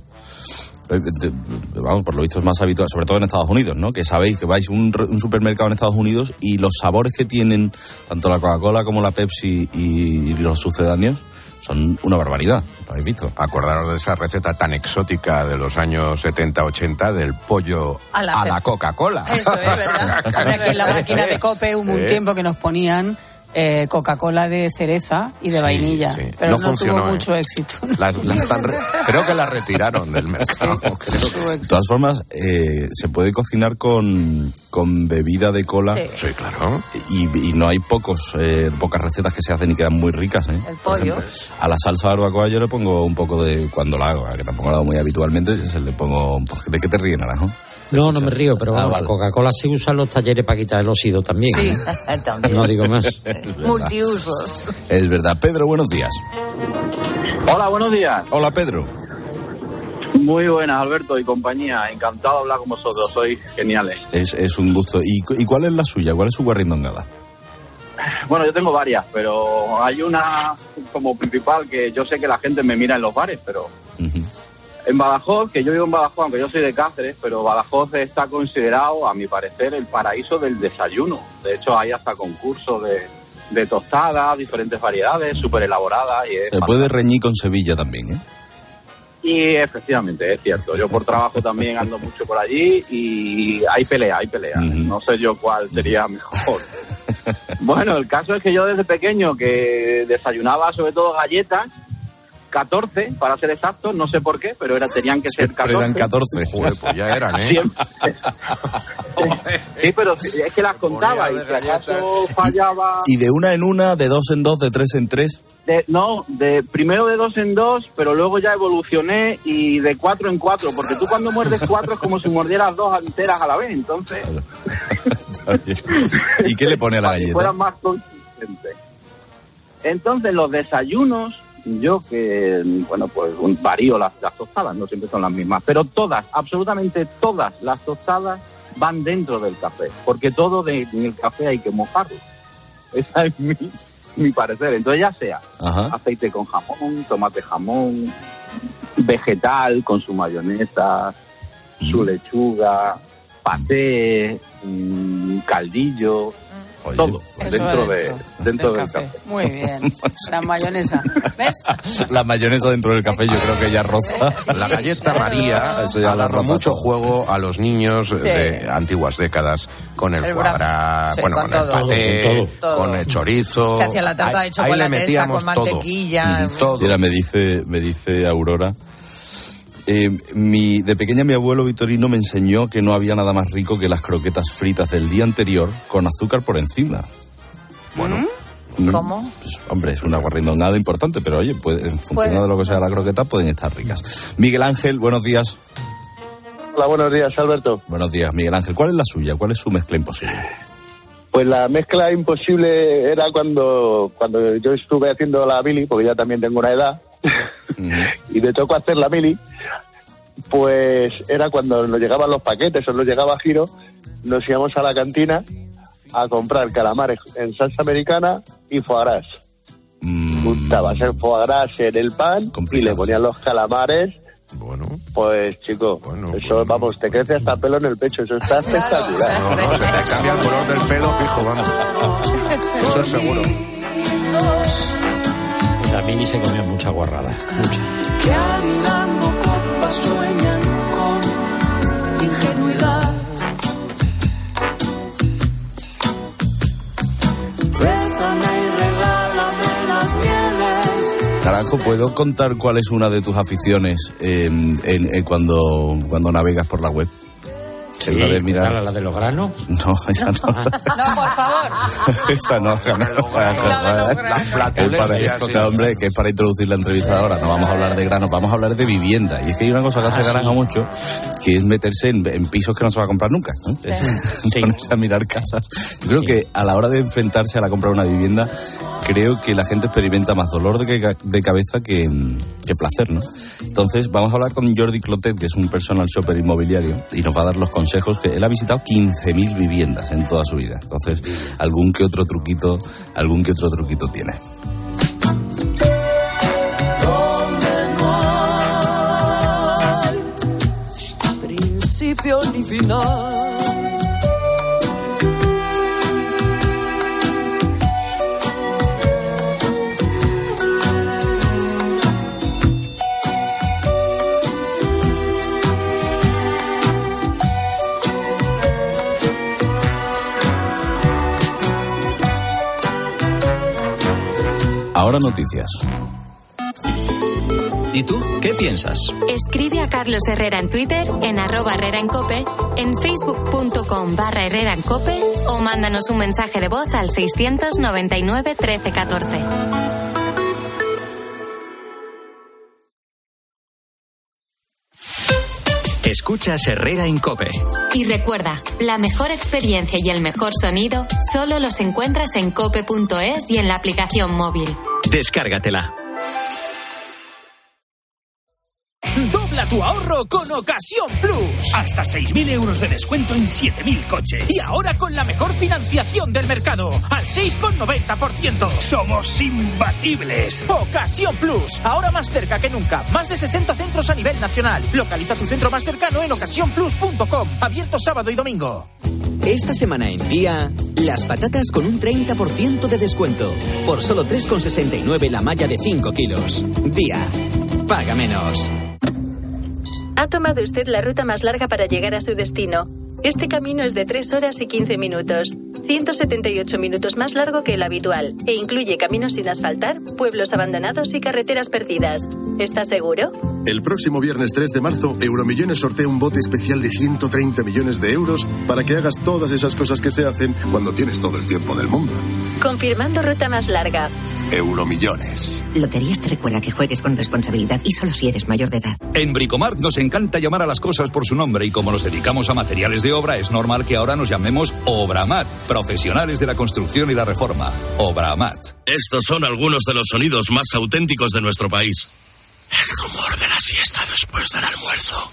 Eh, de- Vamos, por lo visto es más habitual, sobre todo en Estados Unidos, ¿no? Que sabéis que vais a un, un supermercado en Estados Unidos y los sabores que tienen tanto la Coca-Cola como la Pepsi y los sucedáneos son una barbaridad. ¿Lo habéis visto?
Acordaros de esa receta tan exótica de los años 70-80 del pollo
A la
la, Coca-Cola.
Eso es verdad. (laughs) En la máquina de cope hubo un
Eh.
tiempo que nos ponían eh, Coca-Cola de cereza y de
Sí,
vainilla,
sí.
pero
No
no,
funcionó,
tuvo
¿eh?
mucho éxito. (laughs)
Están re- creo que la retiraron del mercado. creo.
De todas formas, eh, se puede cocinar con, con bebida de cola.
Sí.
claro.
Y, y no hay pocos, eh, pocas recetas que se hacen y quedan muy ricas. ¿eh?
El
Por
pollo.
ejemplo, a la salsa barbacoa yo le pongo un poco de, cuando la hago, que tampoco la hago muy habitualmente, se le pongo un poco, ¿de qué te ríes, Naranjo?
No, no me río, pero
Ah,
vamos,
vale.
la Coca-Cola se usa en los talleres para quitar el óxido también.
Sí,
¿eh? (laughs) (laughs)
también.
No digo más. (laughs)
Multiusos.
Es verdad. Pedro, buenos días.
Hola, buenos días.
Hola, Pedro.
Muy buenas, Alberto y compañía. Encantado de hablar con vosotros. Sois geniales.
Es, es un gusto. ¿Y, cu- ¿Y cuál es la suya? ¿Cuál es su guarrindongada?
Bueno, yo tengo varias, pero hay una como principal que yo sé que la gente me mira en los bares, pero en Badajoz, que yo vivo en Badajoz, aunque yo soy de Cáceres, pero Badajoz está considerado, a mi parecer, el paraíso del desayuno. De hecho, hay hasta concursos de, de tostadas, diferentes variedades, súper elaboradas. Y, es
Se puede reñir con Sevilla también, ¿eh?
y efectivamente, es cierto. Yo por trabajo también ando mucho por allí y hay pelea, hay pelea. No sé yo cuál sería mejor. Bueno, el caso es que yo desde pequeño que desayunaba sobre todo galletas, 14 para ser exactos, no sé por qué, pero era, tenían que ser 14.
eran 14.
Joder, pues ya eran, ¿eh? (laughs)
Sí, pero es que las contaba y si acaso fallaba...
Y de una en una, de dos en dos, de tres en tres.
De- no, de primero de dos en dos, pero luego ya evolucioné y de cuatro en cuatro, porque tú cuando muerdes cuatro es como si mordieras dos enteras a la vez, entonces (laughs)
¿Y qué le pone a la
para que fuera
galleta?
más consistente. Entonces los desayunos, yo que, bueno, pues un- varío las, las tostadas, no siempre son las mismas, pero todas, absolutamente todas las tostadas van dentro del café, porque todo de, en el café hay que mojarlo. (laughs) Esa es mi, mi parecer. Entonces ya sea
Ajá.
aceite con jamón, tomate jamón, vegetal con su mayonesa, su lechuga, paté, mm, caldillo, todo
Eso
dentro, de,
dentro
dentro
del
del
café.
café.
Muy bien. (laughs) La mayonesa. ¿Ves? (laughs)
La mayonesa dentro del café yo creo que ya roza. (laughs)
La galleta María
Eso ya
ha dado mucho
todo.
juego a los niños de antiguas décadas con el, gras,
sí,
bueno,
con
con, el paté,
Con todo.
con el chorizo.
Se hacía la tarta de
Ahí- ahí
chocolate
le
esa
metíamos
con
todo.
mantequilla.
Todo.
Mira, me dice, me dice Aurora. Eh, mi, de pequeña mi abuelo Vitorino me enseñó que no había nada más rico que las croquetas fritas del día anterior con azúcar por encima. Bueno.
¿Cómo?
Pues, hombre, es una guarrindongada importante, pero oye, puede, en función de lo que sea la croqueta, pueden estar ricas. Miguel Ángel, buenos días.
Hola, buenos días, Alberto.
Buenos días, Miguel Ángel. ¿Cuál es la suya? ¿Cuál es su mezcla imposible?
Pues la mezcla imposible era cuando, cuando yo estuve haciendo la mili, porque ya también tengo una edad, (laughs) y me tocó hacer la mili, pues era cuando nos llegaban los paquetes o nos llegaba giro, nos íbamos a la cantina a comprar calamares en salsa americana y foie gras. Juntabas el foie gras en el pan y le ponían los calamares.
Bueno.
Pues chico, eso vamos, te crece hasta pelo en el pecho, eso está espectacular.
No, no, se te cambia el color del pelo, fijo, vamos. (laughs) Eso es seguro.
Mini se comía mucha guarrada. Mucha.
que andando copas sueñan con ingenuidad. Bésame y regálame las mieles.
Naranjo, ¿puedo contar cuál es una de tus aficiones eh, en- en- cuando, cuando navegas por la web?
Sí,
la de mirar-
¿tal, la de los granos? (laughs)
No, esa no. (laughs)
No, por favor. (laughs)
Esa no, esa no.
Las
Es para,
flatulencias, sí.
este hombre, que es para introducir la entrevista ahora. No vamos a hablar de granos, vamos a hablar de vivienda. Y es que hay una cosa que hace
Ah,
Naranja
sí.
mucho, que es meterse en, en pisos que no se va a comprar nunca. ¿no? Es ponerse a mirar casas. Yo creo que a la hora de enfrentarse a la compra de una vivienda, creo que la gente experimenta más dolor de, ca- de cabeza que, que placer, ¿no? Entonces, vamos a hablar con Jordi Clotet, que es un personal shopper inmobiliario, y nos va a dar los consejos que él ha visitado 15.000 viviendas en toda su vida. Entonces, algún que otro truquito, algún que otro truquito tiene.
Principio ni final.
Ahora noticias.
¿Y tú qué piensas?
Escribe a Carlos Herrera en Twitter, en arroba Herrera en Cope, en facebook.com barra Herrera en Cope o mándanos un mensaje de voz al 699 1314.
Escuchas Herrera en Cope.
Y recuerda, la mejor experiencia y el mejor sonido solo los encuentras en cope.es y en la aplicación móvil.
Descárgatela.
Tu ahorro con Ocasión Plus. Hasta 6.000 euros de descuento en 7.000 coches. Y ahora con la mejor financiación del mercado, al 6,90%. Somos imbatibles. Ocasión Plus. Ahora más cerca que nunca. Más de 60 centros a nivel nacional. Localiza tu centro más cercano en ocasiónplus.com. Abierto sábado y domingo.
Esta semana en Día, las patatas con un 30% de descuento. Por solo 3,69 la malla de 5 kilos. Día, paga menos.
Ha tomado usted la ruta más larga para llegar a su destino. Este camino es de 3 horas y 15 minutos, 178 minutos más largo que el habitual, e incluye caminos sin asfaltar, pueblos abandonados y carreteras perdidas. ¿Está seguro?
El próximo viernes 3 de marzo, Euromillones sortea un bote especial de 130 millones de euros para que hagas todas esas cosas que se hacen cuando tienes todo el tiempo del mundo.
Confirmando ruta más larga.
Euromillones.
Loterías te recuerda que juegues con responsabilidad y solo si eres mayor de edad.
En Bricomart nos encanta llamar a las cosas por su nombre y como nos dedicamos a materiales de obra, es normal que ahora nos llamemos Obramat, profesionales de la construcción y la reforma. Obramat.
Estos son algunos de los sonidos más auténticos de nuestro país. El rumor de la siesta después del almuerzo.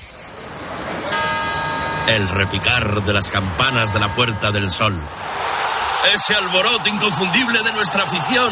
El repicar de las campanas de la Puerta del Sol. Ese alboroto inconfundible de nuestra afición.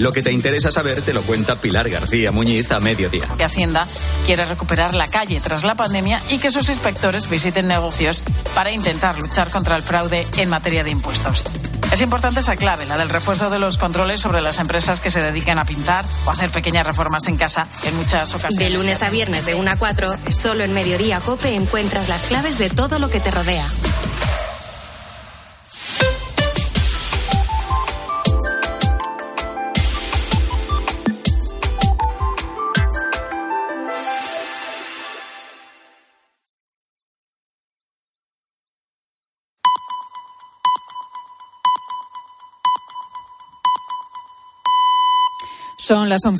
Lo que te interesa saber te lo cuenta Pilar García Muñiz a mediodía.
Que Hacienda quiere recuperar la calle tras la pandemia y que sus inspectores visiten negocios para intentar luchar contra el fraude en materia de impuestos. Es importante esa clave, la del refuerzo de los controles sobre las empresas que se dedican a pintar o hacer pequeñas reformas en casa en muchas ocasiones.
De lunes a viernes de 1 a 4, solo en Mediodía Cope encuentras las claves de todo lo que te rodea.
Son las 11.